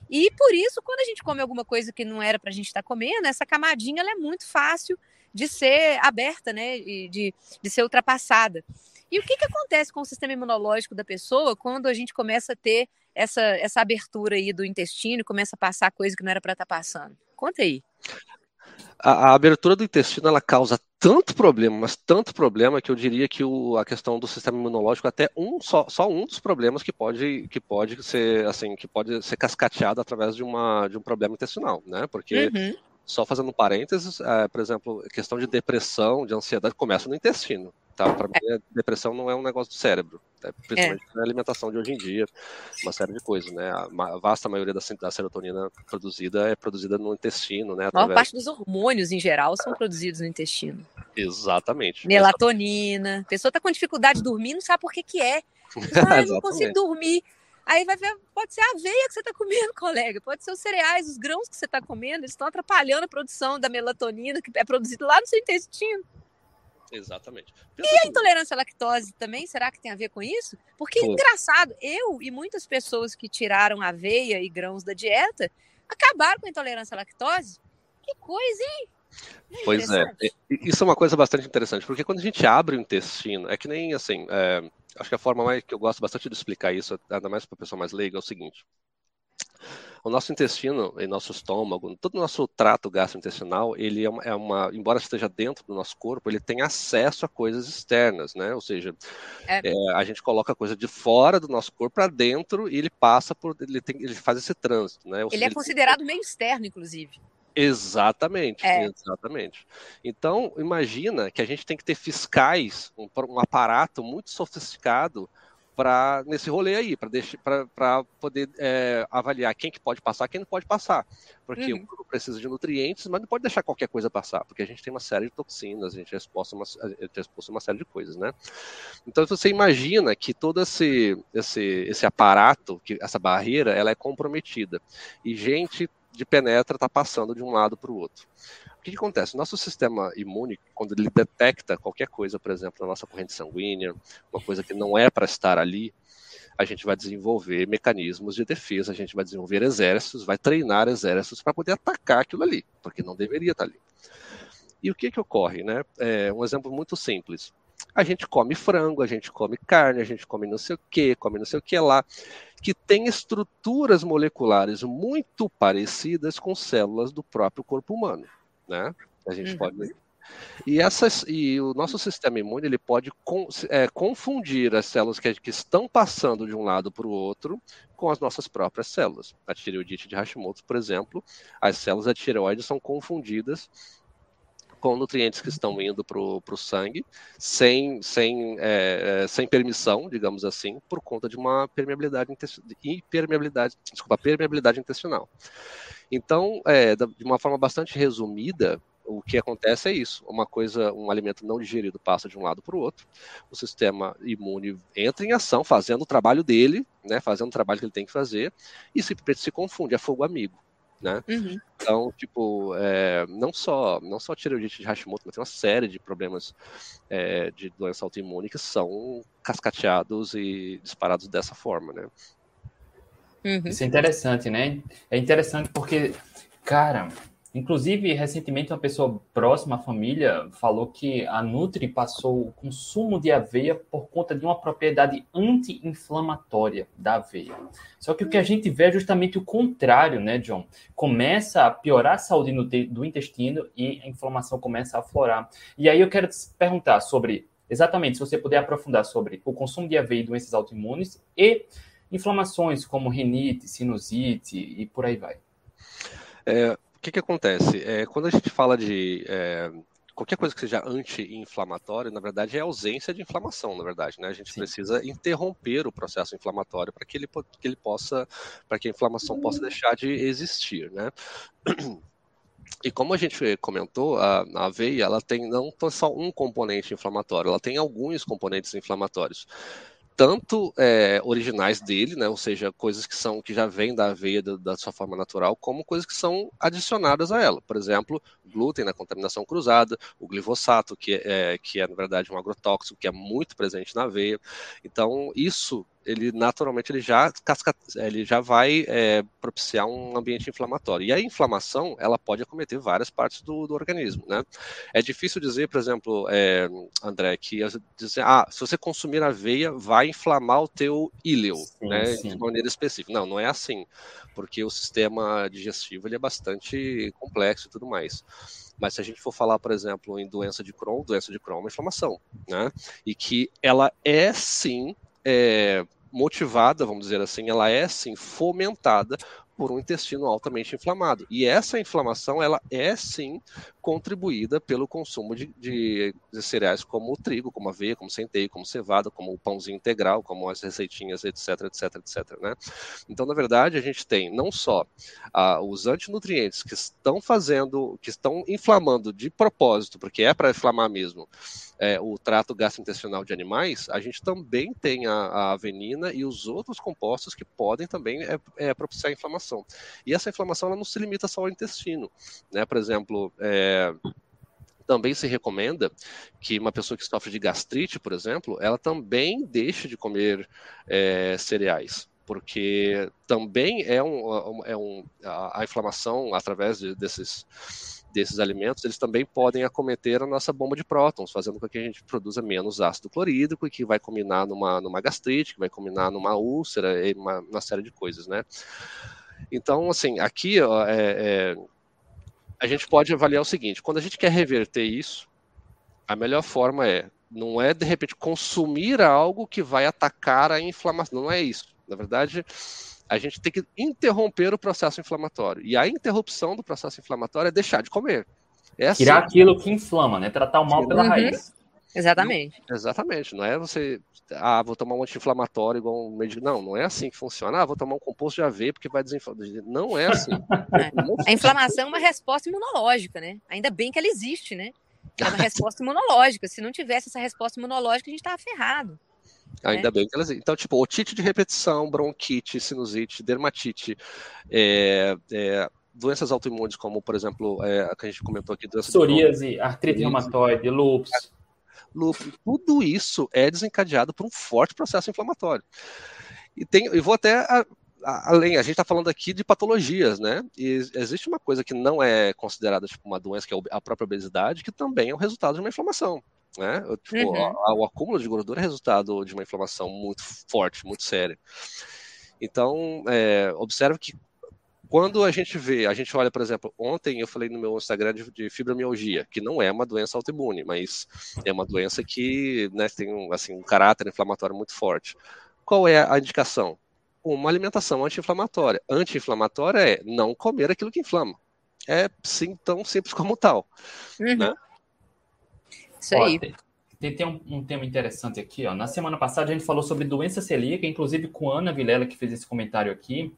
E por isso, quando a gente come alguma coisa que não era para a gente estar tá comendo, essa camadinha é muito fácil de ser aberta, né? De, de ser ultrapassada. E o que, que acontece com o sistema imunológico da pessoa quando a gente começa a ter essa, essa abertura aí do intestino e começa a passar coisa que não era para estar tá passando? Conta aí. A, a, abertura do intestino ela causa tanto problema, mas tanto problema que eu diria que o, a questão do sistema imunológico é até um só, só um dos problemas que pode que pode ser assim que pode ser cascateado através de uma de um problema intestinal, né? Porque uhum. só fazendo parênteses, é, por exemplo, questão de depressão, de ansiedade começa no intestino. Tá? Para mim, a depressão não é um negócio do cérebro, né? principalmente é. na alimentação de hoje em dia, uma série de coisas, né? A vasta maioria da, da serotonina produzida é produzida no intestino, né? A maior parte dos hormônios, em geral, são produzidos no intestino. Exatamente. Melatonina. A pessoa está com dificuldade de dormir, não sabe por que que é. Ah, eu não consigo dormir. Aí vai ver, pode ser a aveia que você está comendo, colega, pode ser os cereais, os grãos que você está comendo, eles estão atrapalhando a produção da melatonina que é produzida lá no seu intestino. Exatamente. Pensa e a intolerância à lactose também, será que tem a ver com isso? Porque Pô. engraçado, eu e muitas pessoas que tiraram aveia e grãos da dieta acabaram com a intolerância à lactose. Que coisa, hein? É pois é, isso é uma coisa bastante interessante, porque quando a gente abre o intestino, é que nem assim, é, acho que a forma mais que eu gosto bastante de explicar isso, ainda mais para a pessoa mais leiga, é o seguinte: o nosso intestino e nosso estômago, todo o nosso trato gastrointestinal, ele é uma, é uma, embora esteja dentro do nosso corpo, ele tem acesso a coisas externas, né? Ou seja, é. É, a gente coloca coisa de fora do nosso corpo para dentro e ele passa por, ele, tem, ele faz esse trânsito, né? Ou ele seja, é considerado ele... meio externo, inclusive. Exatamente, é. exatamente. Então, imagina que a gente tem que ter fiscais, um, um aparato muito sofisticado para nesse rolê aí, para poder é, avaliar quem que pode passar, quem não pode passar, porque uhum. o corpo precisa de nutrientes, mas não pode deixar qualquer coisa passar, porque a gente tem uma série de toxinas, a gente é exposto a uma, é exposto uma série de coisas, né? Então você imagina que todo esse esse esse aparato, que essa barreira, ela é comprometida e gente de penetra está passando de um lado para o outro que, que acontece? Nosso sistema imune, quando ele detecta qualquer coisa, por exemplo, na nossa corrente sanguínea, uma coisa que não é para estar ali, a gente vai desenvolver mecanismos de defesa, a gente vai desenvolver exércitos, vai treinar exércitos para poder atacar aquilo ali, porque não deveria estar ali. E o que que ocorre, né? É um exemplo muito simples. A gente come frango, a gente come carne, a gente come não sei o que, come não sei o que lá, que tem estruturas moleculares muito parecidas com células do próprio corpo humano né? A gente uhum. pode e, essas, e o nosso sistema imune ele pode con, é, confundir as células que, que, estão passando de um lado para o outro com as nossas próprias células. A tireoidite de Hashimoto, por exemplo, as células da tireoide são confundidas com nutrientes que estão indo para o sangue sem, sem, é, é, sem permissão, digamos assim, por conta de uma permeabilidade, permeabilidade, desculpa, permeabilidade intestinal. Então, é, de uma forma bastante resumida, o que acontece é isso: uma coisa, um alimento não digerido passa de um lado para o outro, o sistema imune entra em ação, fazendo o trabalho dele, né, fazendo o trabalho que ele tem que fazer, e simplesmente se confunde, é fogo amigo. Né? Uhum. Então, tipo, é, não só não só tireoidite de Hashimoto, mas tem uma série de problemas é, de doença autoimune que são cascateados e disparados dessa forma, né? Uhum. Isso é interessante, né? É interessante porque, cara, inclusive recentemente uma pessoa próxima à família falou que a Nutri passou o consumo de aveia por conta de uma propriedade anti-inflamatória da aveia. Só que o que a gente vê é justamente o contrário, né, John? Começa a piorar a saúde do intestino e a inflamação começa a aflorar. E aí eu quero te perguntar sobre, exatamente, se você puder aprofundar sobre o consumo de aveia e doenças autoimunes e inflamações como rinite, sinusite e por aí vai. É, o que, que acontece? É, quando a gente fala de é, qualquer coisa que seja anti-inflamatório, na verdade, é ausência de inflamação, na verdade, né? A gente Sim. precisa interromper o processo inflamatório para que ele, que ele possa, para que a inflamação possa deixar de existir, né? E como a gente comentou, a, a aveia ela tem não só um componente inflamatório, ela tem alguns componentes inflamatórios tanto é, originais dele, né, ou seja, coisas que são que já vêm da aveia da, da, sua forma natural, como coisas que são adicionadas a ela. Por exemplo, glúten na contaminação cruzada, o glifosato, que é, que é na verdade um agrotóxico que é muito presente na aveia. Então, isso ele naturalmente ele já casca, ele já vai é, propiciar um ambiente inflamatório. E a inflamação ela pode acometer várias partes do, do organismo, né? É difícil dizer, por exemplo, é, André, que dizer, ah, se você consumir aveia vai inflamar o teu íleo, sim, né? Sim. De maneira específica. Não, não é assim, porque o sistema digestivo ele é bastante complexo e tudo mais. Mas se a gente for falar, por exemplo, em doença de Crohn, doença de Crohn é uma inflamação, né? E que ela é sim é, motivada, vamos dizer assim, ela é sim fomentada por um intestino altamente inflamado. E essa inflamação, ela é sim contribuída pelo consumo de, de, de, cereais como o trigo, como aveia, como centeio, como cevada, como o pãozinho integral, como as receitinhas, etc, etc, etc, né? Então, na verdade, a gente tem não só ah, os antinutrientes que estão fazendo, que estão inflamando de propósito, porque é para inflamar mesmo, é, o trato gastrointestinal de animais, a gente também tem a, a avenina e os outros compostos que podem também é, é, propiciar inflamação. E essa inflamação ela não se limita só ao intestino, né? Por exemplo, é, também se recomenda que uma pessoa que sofre de gastrite, por exemplo, ela também deixe de comer é, cereais, porque também é um, é um a, a inflamação através de, desses desses alimentos, eles também podem acometer a nossa bomba de prótons, fazendo com que a gente produza menos ácido clorídrico e que vai combinar numa, numa gastrite, que vai combinar numa úlcera e uma, uma série de coisas, né? Então, assim, aqui ó, é, é a gente pode avaliar o seguinte: quando a gente quer reverter isso, a melhor forma é não é de repente consumir algo que vai atacar a inflamação. Não é isso. Na verdade, a gente tem que interromper o processo inflamatório. E a interrupção do processo inflamatório é deixar de comer. É assim. Tirar aquilo que inflama, né? Tratar o mal pela uhum. raiz. Exatamente. Não, exatamente. Não é você, ah, vou tomar um anti-inflamatório igual um médico. Não, não é assim que funciona. Ah, vou tomar um composto de aveia porque vai desinflamar. Não é assim. É. A inflamação é uma resposta imunológica, né? Ainda bem que ela existe, né? É uma resposta imunológica. Se não tivesse essa resposta imunológica, a gente estava ferrado. Ainda né? bem que elas. Então, tipo, otite de repetição, bronquite, sinusite, dermatite, é, é, doenças autoimunes, como, por exemplo, é, a que a gente comentou aqui, doença psoríase, artrite reumatoide, lúpus lúpus, tudo isso é desencadeado por um forte processo inflamatório. E tem, eu vou até a, a, além, a gente está falando aqui de patologias, né? E existe uma coisa que não é considerada tipo uma doença, que é a própria obesidade, que também é o resultado de uma inflamação. Né? Tipo, uhum. a, o acúmulo de gordura é resultado de uma inflamação muito forte, muito séria. Então, é, observe que quando a gente vê, a gente olha, por exemplo, ontem eu falei no meu Instagram de, de fibromialgia, que não é uma doença autoimune, mas é uma doença que né, tem um, assim, um caráter inflamatório muito forte. Qual é a indicação? Uma alimentação anti-inflamatória. Anti-inflamatória é não comer aquilo que inflama. É sim tão simples como tal. Uhum. Né? Isso aí. Ó, tem, tem um, um, tema interessante aqui. Ó. Na semana passada a gente falou sobre doença celíaca, inclusive com a Ana Vilela, que fez esse comentário aqui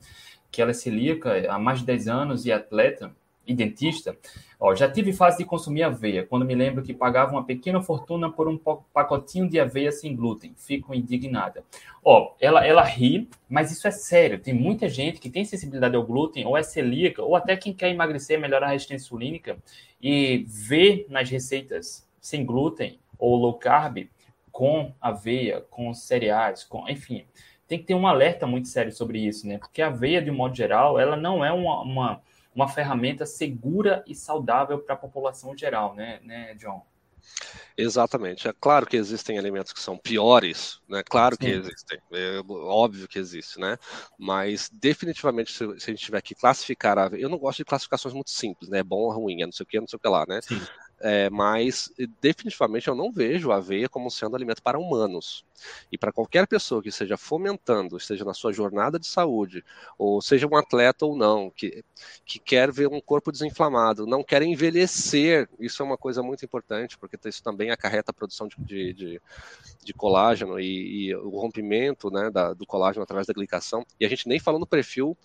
que ela é celíaca há mais de 10 anos e atleta e dentista, ó, já tive fase de consumir aveia, quando me lembro que pagava uma pequena fortuna por um pacotinho de aveia sem glúten. Fico indignada. Ó, ela, ela ri, mas isso é sério. Tem muita gente que tem sensibilidade ao glúten, ou é celíaca, ou até quem quer emagrecer, melhorar a resistência insulínica, e vê nas receitas sem glúten ou low carb com aveia, com cereais, com enfim, tem que ter um alerta muito sério sobre isso, né? Porque a aveia, de um modo geral, ela não é uma, uma, uma ferramenta segura e saudável para a população geral, né, né, John? Exatamente. É claro que existem alimentos que são piores, né? Claro Sim. que existem, é óbvio que existe, né? Mas definitivamente, se, a gente tiver que classificar a eu não gosto de classificações muito simples, né? Bom ou ruim, é não sei o que, não sei o que lá, né? Sim. É, mas definitivamente eu não vejo a aveia como sendo alimento para humanos. E para qualquer pessoa que esteja fomentando, esteja na sua jornada de saúde, ou seja um atleta ou não, que, que quer ver um corpo desinflamado, não quer envelhecer, isso é uma coisa muito importante, porque isso também acarreta a produção de, de, de, de colágeno e, e, o rompimento né, da, do colágeno através da glicação. E a gente nem falou no perfil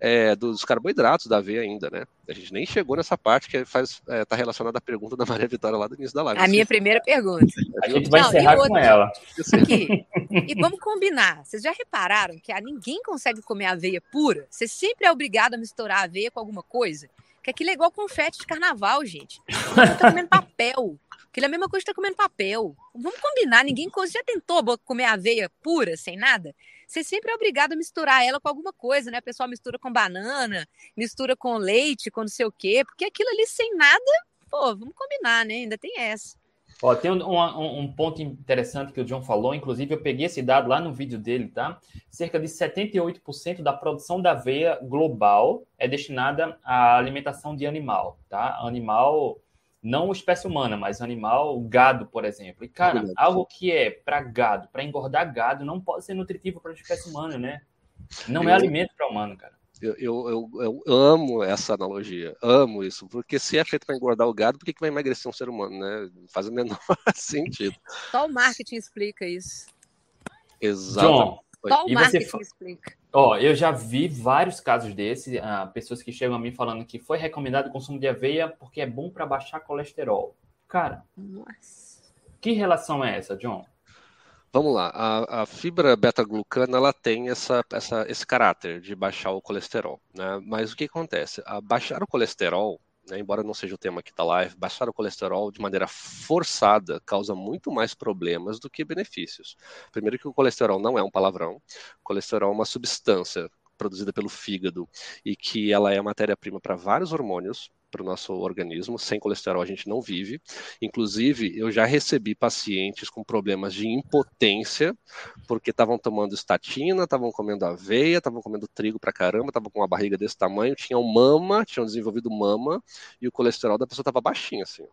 é, dos carboidratos da aveia ainda, né? A gente nem chegou nessa parte que faz está é, tá relacionada à pergunta da Maria Vitória lá do início da live. A minha primeira pergunta. A gente vai Não, encerrar com ela. Aqui, e vamos combinar. Vocês já repararam que a ninguém consegue comer aveia pura? Você sempre é obrigado a misturar aveia com alguma coisa? Que aquilo é igual confete de carnaval, gente. Você tá comendo papel. Aquilo é a mesma coisa que tá comendo papel. Vamos combinar. Ninguém já tentou comer aveia pura, sem nada? Você sempre é obrigado a misturar ela com alguma coisa, né? O pessoal mistura com banana, mistura com leite, com não sei o quê, porque aquilo ali sem nada, pô, vamos combinar, né? Ainda tem essa. Ó, tem um, um, um, ponto interessante que o John falou, inclusive eu peguei esse dado lá no vídeo dele, tá? Cerca de 78% da produção da aveia global é destinada à alimentação de animal, tá? Animal, não espécie humana, mas animal, gado, por exemplo. E, cara, algo que é para gado, para engordar gado, não pode ser nutritivo para a espécie humana, né? Não é alimento para humano, cara. Eu, eu, eu, eu, amo essa analogia, amo isso, porque se é feito para engordar o gado, por que, que vai emagrecer um ser humano, né? Faz o menor sentido. Só o marketing explica isso. Exato. John, Só o marketing você... explica. Ó, eu já vi vários casos desses, ah, pessoas que chegam a mim falando que foi recomendado o consumo de aveia porque é bom para baixar colesterol. Cara, Nossa. que relação é essa, John? Vamos lá, a, a fibra beta-glucana ela tem essa, essa, esse caráter de baixar o colesterol, né? Mas o que acontece? A baixar o colesterol, né, embora não seja o tema aqui da live, baixar o colesterol de maneira forçada causa muito mais problemas do que benefícios. Primeiro que o colesterol não é um palavrão, o colesterol é uma substância produzida pelo fígado e que ela é matéria-prima para vários hormônios, para o nosso organismo. Sem colesterol a gente não vive. Inclusive, eu já recebi pacientes com problemas de impotência, porque estavam tomando estatina, estavam comendo aveia, estavam comendo trigo para caramba, estavam com uma barriga desse tamanho, tinham mama, tinham desenvolvido mama, e o colesterol da pessoa estava baixinho, assim.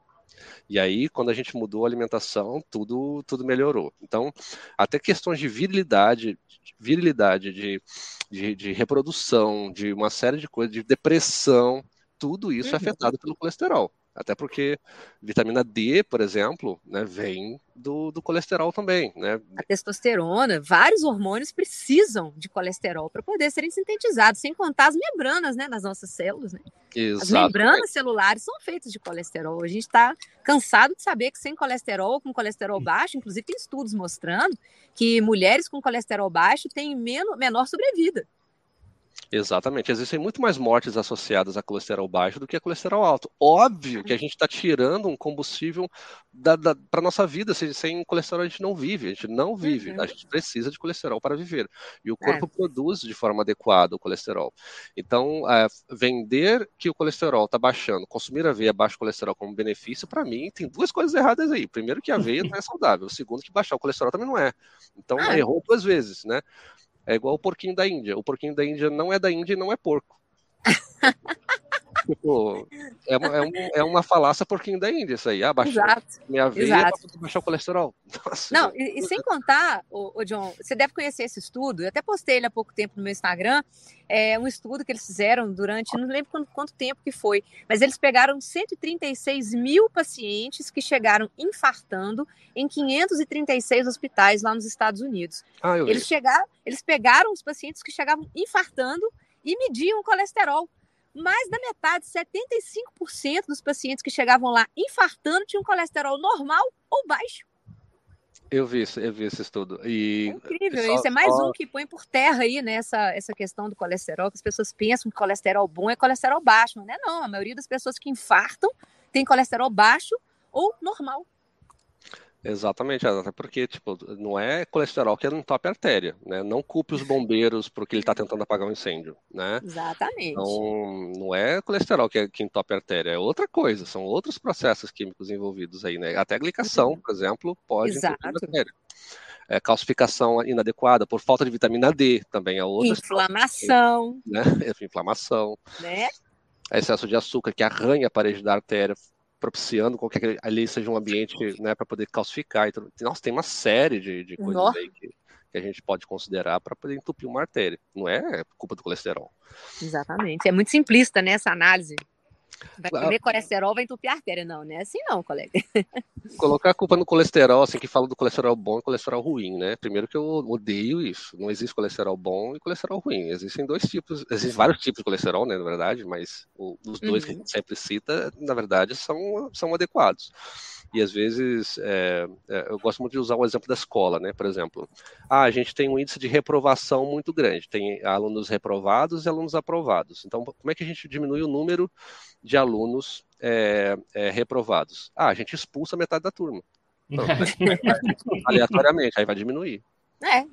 E aí, quando a gente mudou a alimentação, tudo, tudo melhorou. Então, até questões de virilidade, virilidade, de, de, de reprodução, de uma série de coisas, de depressão, tudo isso é afetado pelo colesterol. Até porque vitamina D, por exemplo, né, vem do, do colesterol também. Né? A testosterona, vários hormônios precisam de colesterol para poder serem sintetizados, sem contar as membranas né, nas nossas células. Né? As membranas celulares são feitas de colesterol. A gente está cansado de saber que sem colesterol, com colesterol baixo, inclusive tem estudos mostrando que mulheres com colesterol baixo têm menor sobrevida. Exatamente. Existem muito mais mortes associadas a colesterol baixo do que a colesterol alto. Óbvio que a gente está tirando um combustível para a nossa vida. Sem, sem, colesterol a gente não vive. A gente não vive. Uhum. A gente precisa de colesterol para viver. E o corpo é. produz de forma adequada o colesterol. Então, é, vender que o colesterol está baixando, consumir aveia baixo colesterol como benefício, para mim, tem duas coisas erradas aí. Primeiro, que a aveia não é saudável. Segundo, que baixar o colesterol também não é. Então, ah. errou duas vezes, né? É igual o porquinho da Índia. O porquinho da Índia não é da Índia e não é porco. tipo, é uma, é, um, é uma falácia porquinho da Índia, isso aí. Ah, baixou minha veia para baixar o colesterol. Nossa, não, e, e, sem contar, o, John, você deve conhecer esse estudo, eu até postei ele há pouco tempo no meu Instagram, é um estudo que eles fizeram durante, não lembro quanto, quanto tempo que foi, mas eles pegaram 136 mil pacientes que chegaram infartando em 536 hospitais lá nos Estados Unidos. Ah, eles, chegaram, eles pegaram os pacientes que chegavam infartando e mediam o colesterol mais da metade, 75% dos pacientes que chegavam lá infartando tinham colesterol normal ou baixo. Eu vi isso, eu vi esse estudo. E é incrível, só, isso é mais só... um que põe por terra aí nessa né, essa questão do colesterol, que as pessoas pensam que colesterol bom é colesterol baixo, não é não, a maioria das pessoas que infartam tem colesterol baixo ou normal. Exatamente, até porque, tipo, não é colesterol que entope a artéria, né? Não culpe os bombeiros porque ele está tentando apagar um incêndio, né? Exatamente. Então, não é colesterol que, é, que entope a artéria, é outra coisa, são outros processos químicos envolvidos aí, né? Até a glicação, uhum. por exemplo, pode Exato. a artéria. É, calcificação inadequada por falta de vitamina D também é outra. Inflamação. Né? Inflamação. Né? Excesso de açúcar que arranha a parede da artéria, propiciando com que ali seja um ambiente né, para poder calcificar. Então, nossa, tem uma série de, de coisas Nossa. aí que, que, a gente pode considerar para poder entupir uma artéria. Não é culpa do colesterol. Exatamente. É muito simplista né, análise. Vai comer colesterol, vai entupir a artéria. Não, não é assim não, colega. Colocar a culpa no colesterol, assim, que fala do colesterol bom e colesterol ruim, né? Primeiro que eu odeio isso. Não existe colesterol bom e colesterol ruim. Existem dois tipos, existem vários tipos de colesterol, né, na verdade, mas os dois uhum. que a gente sempre cita, na verdade, são, são adequados. E às vezes, é, é, eu gosto muito de usar o exemplo da escola, né? Por exemplo, ah, a gente tem um índice de reprovação muito grande. Tem alunos reprovados e alunos aprovados. Então, como é que a gente diminui o número de alunos é, é, reprovados? Ah, a gente expulsa metade da turma. Então, aleatoriamente, aí vai diminuir. É.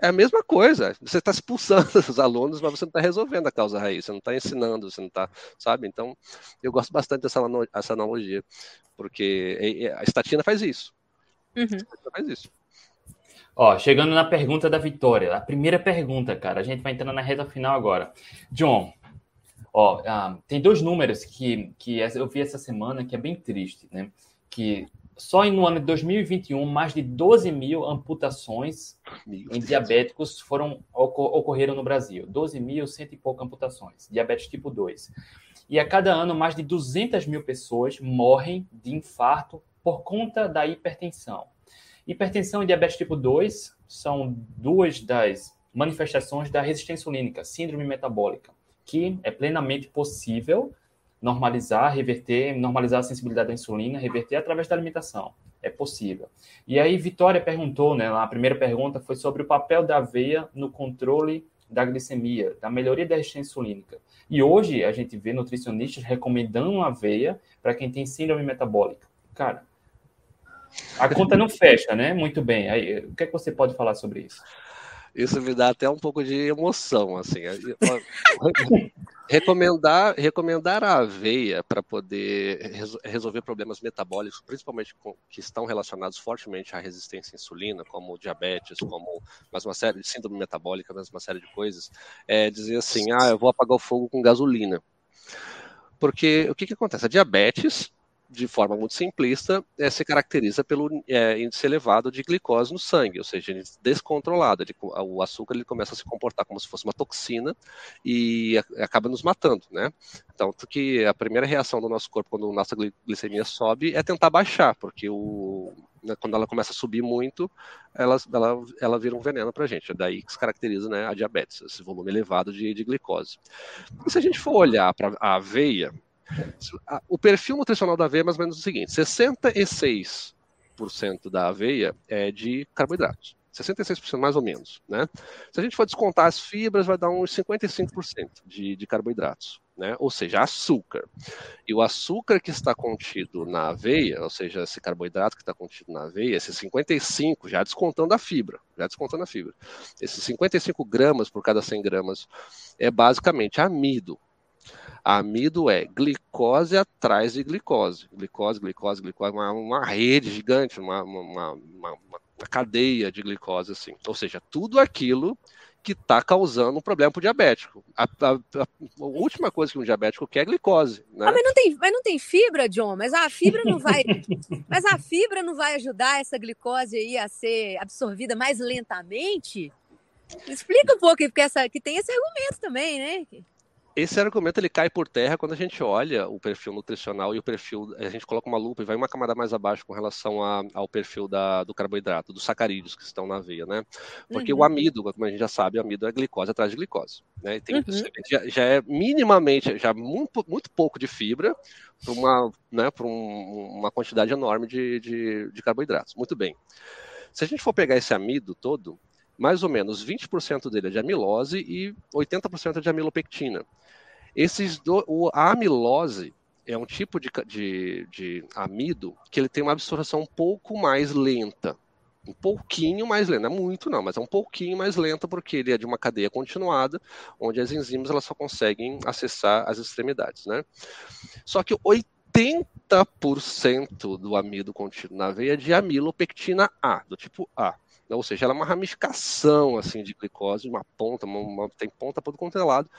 É a mesma coisa. Você está expulsando os alunos, mas você não está resolvendo a causa raiz, você não está ensinando, você não está, sabe? Então, eu gosto bastante dessa essa analogia, porque a estatina faz isso. Uhum. A estatina faz isso. Ó, chegando na pergunta da Vitória, a primeira pergunta, cara, a gente vai entrando na reta final agora. John, ó, ah, tem dois números que, que eu vi essa semana que é bem triste, né? Que só no ano de 2021, mais de 12 mil amputações Meu em Deus. diabéticos foram ocorreram no Brasil. 12 mil, cento e pouco amputações. Diabetes tipo 2. E a cada ano, mais de 200 mil pessoas morrem de infarto por conta da hipertensão. Hipertensão e diabetes tipo 2 são duas das manifestações da resistência insulínica, síndrome metabólica, que é plenamente possível normalizar, reverter, normalizar a sensibilidade à insulina, reverter através da alimentação. É possível. E aí, Vitória perguntou, né? A primeira pergunta foi sobre o papel da aveia no controle da glicemia, da melhoria da resistência insulínica. E hoje a gente vê nutricionistas recomendando aveia para quem tem síndrome metabólica. Cara, a conta não fecha, né? Muito bem. Aí, o que, é que você pode falar sobre isso? Isso me dá até um pouco de emoção, assim. recomendar, recomendar a aveia para poder resolver problemas metabólicos, principalmente com, que estão relacionados fortemente à resistência à insulina, como diabetes, como mais uma série de síndrome metabólica, mais uma série de coisas, é dizer assim, ah, eu vou apagar o fogo com gasolina. Porque o que, que acontece? A diabetes de forma muito simplista, é, se caracteriza pelo é, índice elevado de glicose no sangue, ou seja, descontrolado. O açúcar ele começa a se comportar como se fosse uma toxina e a, acaba nos matando, né? Tanto que a primeira reação do nosso corpo quando a nossa glicemia sobe é tentar baixar, porque o, né, quando ela começa a subir muito, ela, ela, ela vira um veneno para a gente. É daí que se caracteriza né, a diabetes, esse volume elevado de, de glicose. E se a gente for olhar para a aveia, o perfil nutricional da aveia é mais ou menos o seguinte: 66% da aveia é de carboidratos. 66% mais ou menos, né? Se a gente for descontar as fibras, vai dar uns 55% de, de carboidratos, né? Ou seja, açúcar. E o açúcar que está contido na aveia, ou seja, esse carboidrato que está contido na aveia, esse 55, já descontando a fibra, já descontando a fibra, esses 55 gramas por cada 100 gramas é basicamente amido, Amido é glicose atrás de glicose. Glicose, glicose, glicose, uma, uma rede gigante, uma, uma, uma, uma cadeia de glicose, assim. Ou seja, tudo aquilo que está causando um problema para o diabético. A, a, a, última coisa que um diabético quer é glicose. Né? Ah, mas, não tem, mas não tem fibra, John? Mas a fibra não vai. mas a fibra não vai ajudar essa glicose aí a ser absorvida mais lentamente? Explica um pouco, porque essa, que tem esse argumento também, né? Esse argumento ele cai por terra quando a gente olha o perfil nutricional e o perfil, a gente coloca uma lupa e vai uma camada mais abaixo com relação a, ao perfil da, do carboidrato, dos sacarídeos que estão na aveia, né? Porque uhum. o amido, como a gente já sabe, o amido é glicose atrás de glicose, né? Tem, uhum. já, já, é minimamente, já muito, muito pouco de fibra para uma, né, um, uma quantidade enorme de, de, de carboidratos. Muito bem. Se a gente for pegar esse amido todo, mais ou menos 20% dele é de amilose e 80% é de amilopectina. Esses do, o, a amilose é um tipo de, de, de amido que ele tem uma absorção um pouco mais lenta. Um pouquinho mais lenta, não é muito não, mas é um pouquinho mais lenta porque ele é de uma cadeia continuada, onde as enzimas elas só conseguem acessar as extremidades, né? Só que 80% do amido contido na aveia é de amilopectina A, do tipo A. Ou seja, ela é uma ramificação assim de glicose, uma ponta, uma, uma, tem ponta por todo é lado.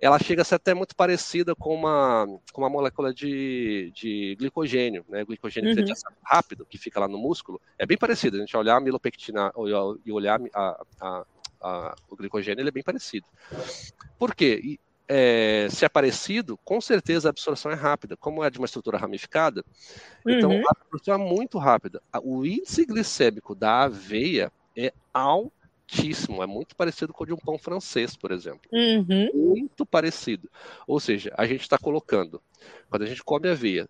Ela chega a ser até muito parecida com uma, com uma molécula de, de glicogênio, né? Glicogênio uhum. rápido, que fica lá no músculo. É bem parecido. A gente olhar a milopectina e olhar a, a, a, o glicogênio, ele é bem parecido. Por quê? É, se é parecido, com certeza a absorção é rápida. Como é de uma estrutura ramificada, então uhum. a absorção é muito rápida. O índice glicêmico da aveia é altíssimo, é muito parecido com o de um pão francês, por exemplo. Uhum. Muito parecido. Ou seja, a gente está colocando, quando a gente come aveia,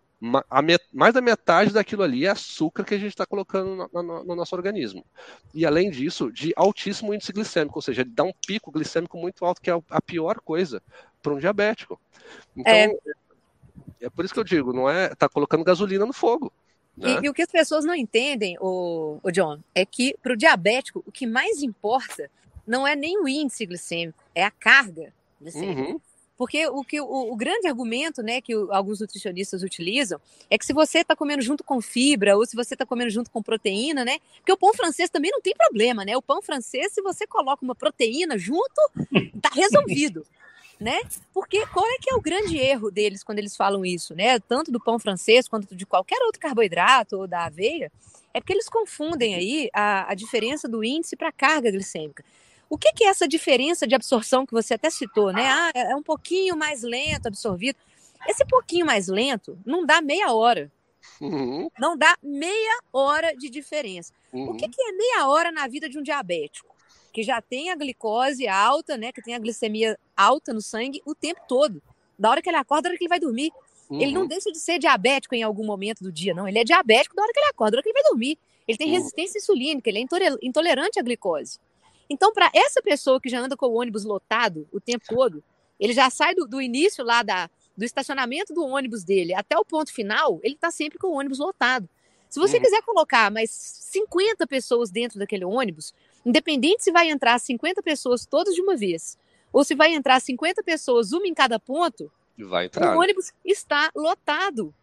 mais da metade daquilo ali é açúcar que a gente está colocando no, no, no, nosso organismo. E além disso, de altíssimo índice glicêmico, ou seja, ele dá um pico glicêmico muito alto, que é a pior coisa para um diabético. Então, é... é por isso que eu digo, não é tá colocando gasolina no fogo. Né? E, e, o que as pessoas não entendem, o, o John, é que para o diabético o que mais importa não é nem o índice glicêmico, é a carga glicêmica. Uhum. Porque o, que, o, o, grande argumento né, que o, alguns nutricionistas utilizam é que se você está comendo junto com fibra ou se você está comendo junto com proteína, né? Porque o pão francês também não tem problema, né? O pão francês, se você coloca uma proteína junto, está resolvido. Né? Porque qual é que é o grande erro deles quando eles falam isso, né? Tanto do pão francês quanto de qualquer outro carboidrato ou da aveia, é porque eles confundem aí a, a diferença do índice para a carga glicêmica. O que, que, é essa diferença de absorção que você até citou, né? Ah, é, é um pouquinho mais lento absorvido. Esse pouquinho mais lento não dá meia hora. Uhum. Não dá meia hora de diferença. Uhum. O que, que é meia hora na vida de um diabético? Que já tem a glicose alta, né? Que tem a glicemia alta no sangue o tempo todo. Da hora que ele acorda, da hora que ele vai dormir. Uhum. Ele não uhum. deixa de ser diabético em algum momento do dia, não. Ele é diabético da hora que ele acorda, da hora que ele vai dormir. Ele tem uhum. resistência insulínica, ele é intolerante à glicose. Então, para essa pessoa que já anda com o ônibus lotado o tempo todo, ele já sai do, do início lá da, do estacionamento do ônibus dele até o ponto final, ele está sempre com o ônibus lotado. Se você uhum. quiser colocar mais 50 pessoas dentro daquele ônibus, independente se vai entrar 50 pessoas todas de uma vez, ou se vai entrar 50 pessoas, uma em cada ponto, vai entrar. o ônibus está lotado.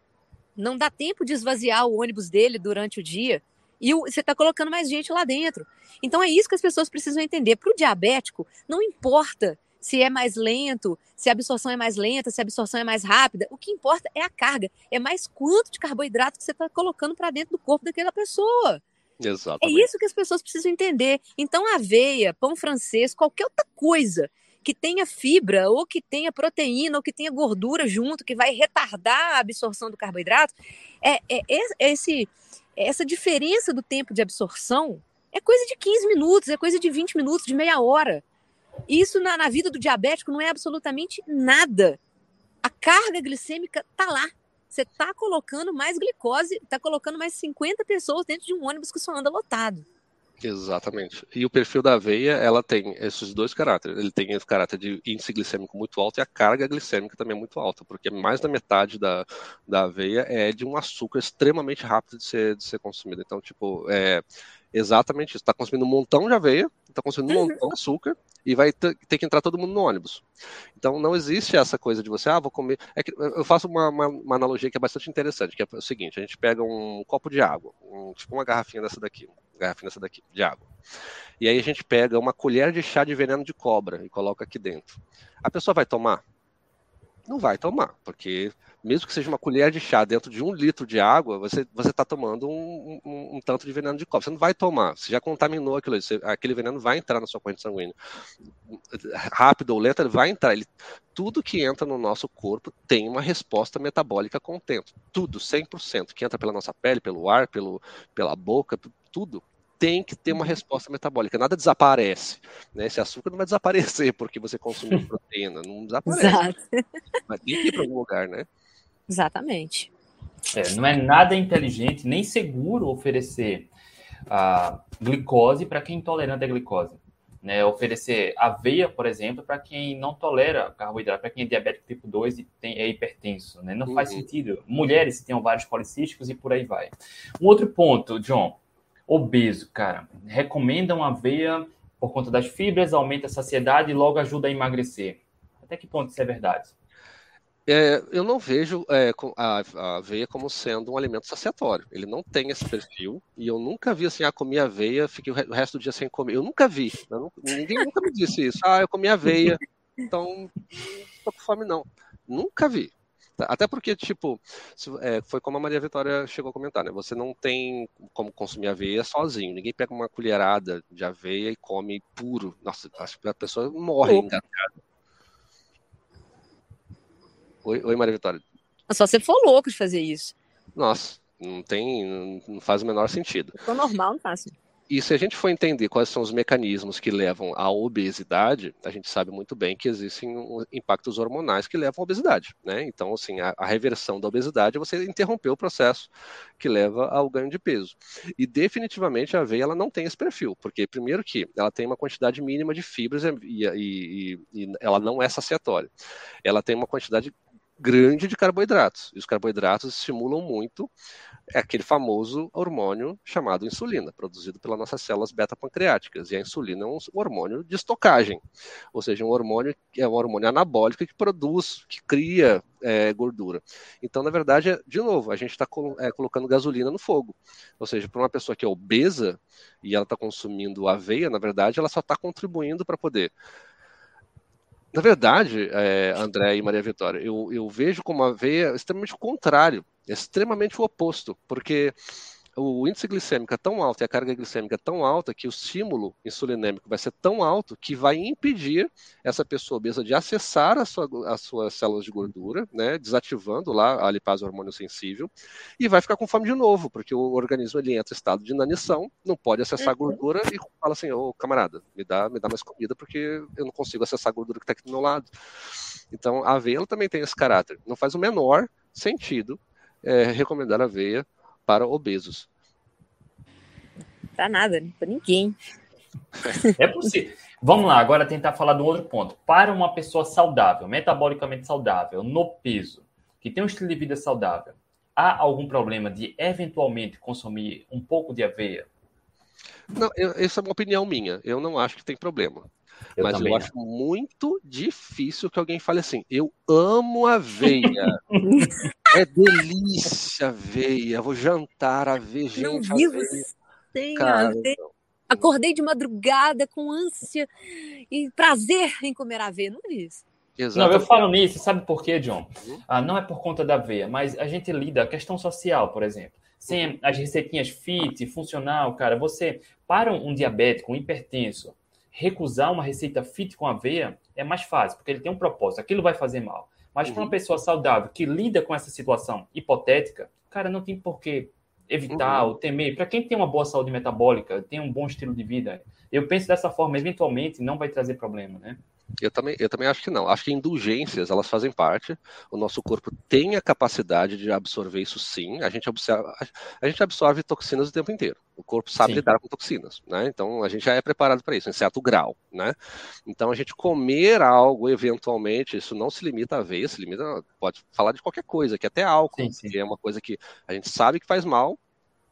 Não dá tempo de esvaziar o ônibus dele durante o dia e você está colocando mais gente lá dentro. Então é isso que as pessoas precisam entender. Para o diabético, não importa se é mais lento, se a absorção é mais lenta, se a absorção é mais rápida. O que importa é a carga. É mais quanto de carboidrato que você está colocando para dentro do corpo daquela pessoa. Exatamente. É isso que as pessoas precisam entender. Então, aveia, pão francês, qualquer outra coisa que tenha fibra, ou que tenha proteína, ou que tenha gordura junto, que vai retardar a absorção do carboidrato, é, é, é esse essa diferença do tempo de absorção é coisa de 15 minutos, é coisa de 20 minutos, de meia hora. Isso na, na vida do diabético não é absolutamente nada. A carga glicêmica tá lá. Você tá colocando mais glicose, tá colocando mais 50 pessoas dentro de um ônibus que só anda lotado. Exatamente. E o perfil da aveia, ela tem esses dois caráteres. Ele tem esse caráter de índice glicêmico muito alto e a carga glicêmica também é muito alta, porque mais da metade da, da aveia é de um açúcar extremamente rápido de ser, de ser consumido. Então, tipo, é exatamente isso. Está consumindo um montão de aveia, está consumindo um montão de açúcar e vai ter, que entrar todo mundo no ônibus. Então não existe essa coisa de você, ah, vou comer. É que eu faço uma, uma, uma, analogia que é bastante interessante, que é o seguinte: a gente pega um copo de água, um, tipo uma garrafinha dessa daqui, garrafinha dessa daqui, de água. E aí a gente pega uma colher de chá de veneno de cobra e coloca aqui dentro. A pessoa vai tomar? Não vai tomar, porque mesmo que seja uma colher de chá dentro de um litro de água, você está tomando um, um, um, tanto de veneno de cobra. Você não vai tomar, você já contaminou aquilo, você, aquele veneno vai entrar na sua corrente sanguínea. Rápido ou lento, ele vai entrar. Ele, tudo que entra no nosso corpo tem uma resposta metabólica com o tempo. Tudo, 100%, que entra pela nossa pele, pelo ar, pelo, pela boca, tudo tem que ter uma resposta metabólica. Nada desaparece. Né? Esse açúcar não vai desaparecer porque você consumiu proteína. Não desaparece. Exato. Mas tem que ir para algum lugar, né? Exatamente. É, não é nada inteligente nem seguro oferecer a glicose para quem é intolerante à glicose. Né, oferecer aveia, por exemplo, para quem não tolera carboidrato, para quem é diabético tipo 2 e tem, é hipertenso. Né? Não uhum. faz sentido. Mulheres que têm vários policísticos e por aí vai. Um outro ponto, John, obeso, cara. Recomendam aveia por conta das fibras, aumenta a saciedade e logo ajuda a emagrecer. Até que ponto isso é verdade? É, eu não vejo é, a, a, aveia como sendo um alimento saciatório. Ele não tem esse perfil. E eu nunca vi assim, ah, comi aveia, fiquei o resto do dia sem comer. Eu nunca vi. Eu ninguém nunca me disse isso. Ah, eu comi aveia, então não tô com fome, não. Nunca vi. Até porque, tipo, é, foi como a Maria Vitória chegou a comentar, né? Você não tem como consumir aveia sozinho. Ninguém pega uma colherada de aveia e come puro. Nossa, acho que a pessoa morre engasgada. Oi, oi, Maria Vitória. Só você for louco de fazer isso. Nossa, não tem, não faz o menor sentido. Ficou normal, não faz. E se a gente for entender quais são os mecanismos que levam à obesidade, a gente sabe muito bem que existem impactos hormonais que levam à obesidade, né? Então, assim, a, a reversão da obesidade é você interromper o processo que leva ao ganho de peso. E definitivamente a aveia ela não tem esse perfil, porque primeiro que ela tem uma quantidade mínima de fibras e, e, e, e ela não é saciatória. Ela tem uma quantidade grande de carboidratos. E os carboidratos estimulam muito aquele famoso hormônio chamado insulina, produzido pelas nossas células beta-pancreáticas. E a insulina é um hormônio de estocagem, ou seja, um hormônio é um hormônio anabólico que produz, que cria é, gordura. Então, na verdade, é, de novo, a gente está é, colocando gasolina no fogo. Ou seja, para uma pessoa que é obesa e ela está consumindo aveia, na verdade, ela só está contribuindo para poder na verdade, é, André e Maria Vitória, eu, eu vejo como a aveia extremamente contrário, extremamente o oposto, porque o índice glicêmico é tão alto e a carga glicêmica é tão alta que o estímulo insulinêmico vai ser tão alto que vai impedir essa pessoa obesa de acessar a sua, as suas células de gordura, né, desativando lá a lipase hormônio sensível, e vai ficar com fome de novo, porque o organismo ele entra em estado de inanição, não pode acessar a uhum. gordura e fala assim, ô camarada, me dá, me dá mais comida porque eu não consigo acessar a gordura que está aqui do meu lado. Então a aveia também tem esse caráter. Não faz o menor sentido é, recomendar aveia para obesos. Para nada, né? para ninguém. É possível. Vamos lá, agora tentar falar de um outro ponto. Para uma pessoa saudável, metabolicamente saudável, no peso, que tem um estilo de vida saudável, há algum problema de eventualmente consumir um pouco de aveia? Não, eu, essa é uma opinião minha. Eu não acho que tem problema. Eu mas eu acho muito difícil que alguém fale assim: eu amo aveia. é delícia aveia. Vou jantar aveia. Gente, não vivo aveia. sem Cara, aveia. Acordei de madrugada com ânsia e prazer em comer aveia. Não é isso. Não, eu falo nisso, sabe por quê, John? Uhum. Ah, não é por conta da aveia, mas a gente lida a questão social, por exemplo. Sem uhum. as receitinhas fit, funcional, cara, você, para um diabético, um hipertenso, recusar uma receita fit com aveia é mais fácil, porque ele tem um propósito, aquilo vai fazer mal. Mas uhum. para uma pessoa saudável que lida com essa situação hipotética, cara, não tem por que evitar uhum. ou temer. Para quem tem uma boa saúde metabólica, tem um bom estilo de vida, eu penso dessa forma, eventualmente não vai trazer problema, né? Eu também, eu também acho que não. Acho que indulgências, elas fazem parte. O nosso corpo tem a capacidade de absorver isso sim. A gente, observa, a gente absorve toxinas o tempo inteiro. O corpo sabe sim. lidar com toxinas, né? Então a gente já é preparado para isso, em certo grau, né? Então a gente comer algo, eventualmente, isso não se limita a ver, se limita, pode falar de qualquer coisa, que até álcool, sim, sim. que é uma coisa que a gente sabe que faz mal,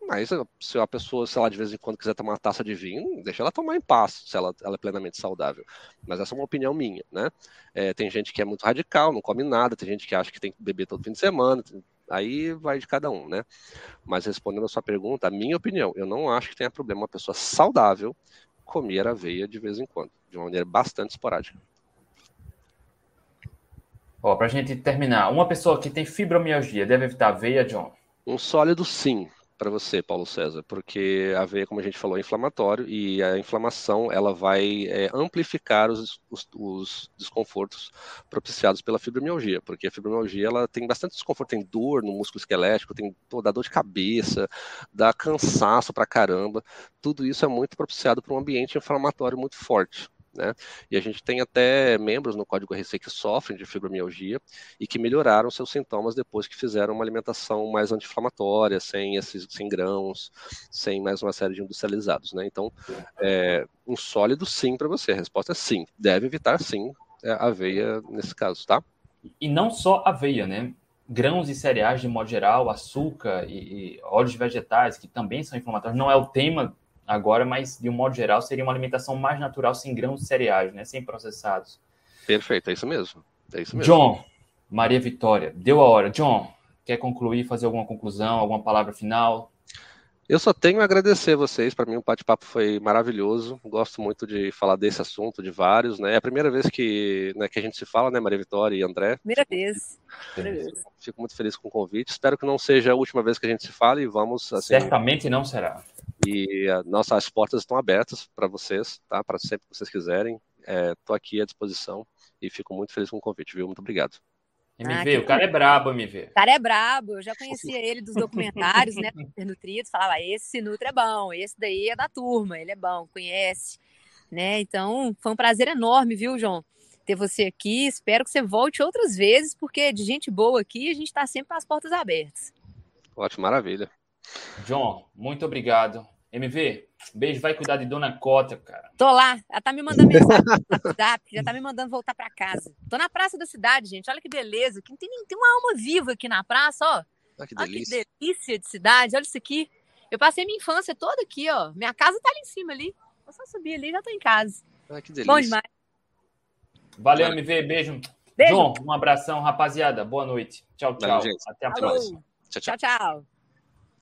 mas se a pessoa, sei lá, de vez em quando quiser tomar uma taça de vinho, deixa ela tomar em paz, se ela, ela é plenamente saudável. Mas essa é uma opinião minha, né? É, tem gente que é muito radical, não come nada, tem gente que acha que tem que beber todo fim de semana, aí vai de cada um, né? Mas respondendo a sua pergunta, a minha opinião, eu não acho que tenha problema uma pessoa saudável comer aveia de vez em quando, de uma maneira bastante esporádica. Ó, pra gente terminar, uma pessoa que tem fibromialgia deve evitar aveia, John? Um sólido sim, para você, Paulo César, porque a veia, como a gente falou, é inflamatório e a inflamação ela vai é, amplificar os, os, os, desconfortos propiciados pela fibromialgia, porque a fibromialgia ela tem bastante desconforto, tem dor no músculo esquelético, tem pô, dá dor de cabeça, dá cansaço para caramba. Tudo isso é muito propiciado por um ambiente inflamatório muito forte. Né? E a gente tem até membros no Código RC que sofrem de fibromialgia e que melhoraram seus sintomas depois que fizeram uma alimentação mais anti-inflamatória, sem esses sem grãos, sem mais uma série de industrializados. Né? Então, é, um sólido sim para você. A resposta é sim. Deve evitar sim é, aveia nesse caso, tá? E não só aveia, né? Grãos e cereais de modo geral, açúcar e, e óleos vegetais, que também são inflamatórios, não é o tema agora, mas de um modo geral seria uma alimentação mais natural, sem grãos cereais, né? Sem processados. Perfeito, é isso mesmo. É isso mesmo. John, Maria Vitória, deu a hora. John, quer concluir, fazer alguma conclusão, alguma palavra final? Eu só tenho a agradecer vocês. Para mim, o bate-papo foi maravilhoso. Gosto muito de falar desse assunto, de vários. Né? É a primeira vez que, né, que a gente se fala, né, Maria Vitória e André? Primeira vez. Primeira vez. Fico muito feliz com o convite. Espero que não seja a última vez que a gente se fale e vamos. Assim, Certamente não será. E a, nossas portas estão abertas para vocês, tá? Para sempre que vocês quiserem. Estou é, aqui à disposição e fico muito feliz com o convite, viu? Muito obrigado. MV, ah, o cara é brabo, MV. O cara é brabo, eu já conhecia ele dos documentários, né? Nutridos, falava, esse Nutra é bom, esse daí é da turma, ele é bom, conhece, né? Então, foi um prazer enorme, viu, João? Ter você aqui, espero que você volte outras vezes, porque de gente boa aqui, a gente está sempre com as portas abertas. Ótimo, maravilha. John, muito obrigado. MV, beijo, vai cuidar de Dona Cota, cara. Tô lá. Ela tá me mandando mensagem no WhatsApp, já tá me mandando voltar pra casa. Tô na praça da cidade, gente. Olha que beleza. Tem, tem uma alma viva aqui na praça, ó. Ah, que Olha que delícia. delícia de cidade. Olha isso aqui. Eu passei minha infância toda aqui, ó. Minha casa tá ali em cima ali. Eu só subir ali e já tô em casa. Ah, que Bom delícia. demais. Valeu. MV, beijo. Beijo. João, um abração, rapaziada. Boa noite. Tchau, tchau. Valeu. Até a próxima. mais. Tchau, tchau. Tchau, tchau.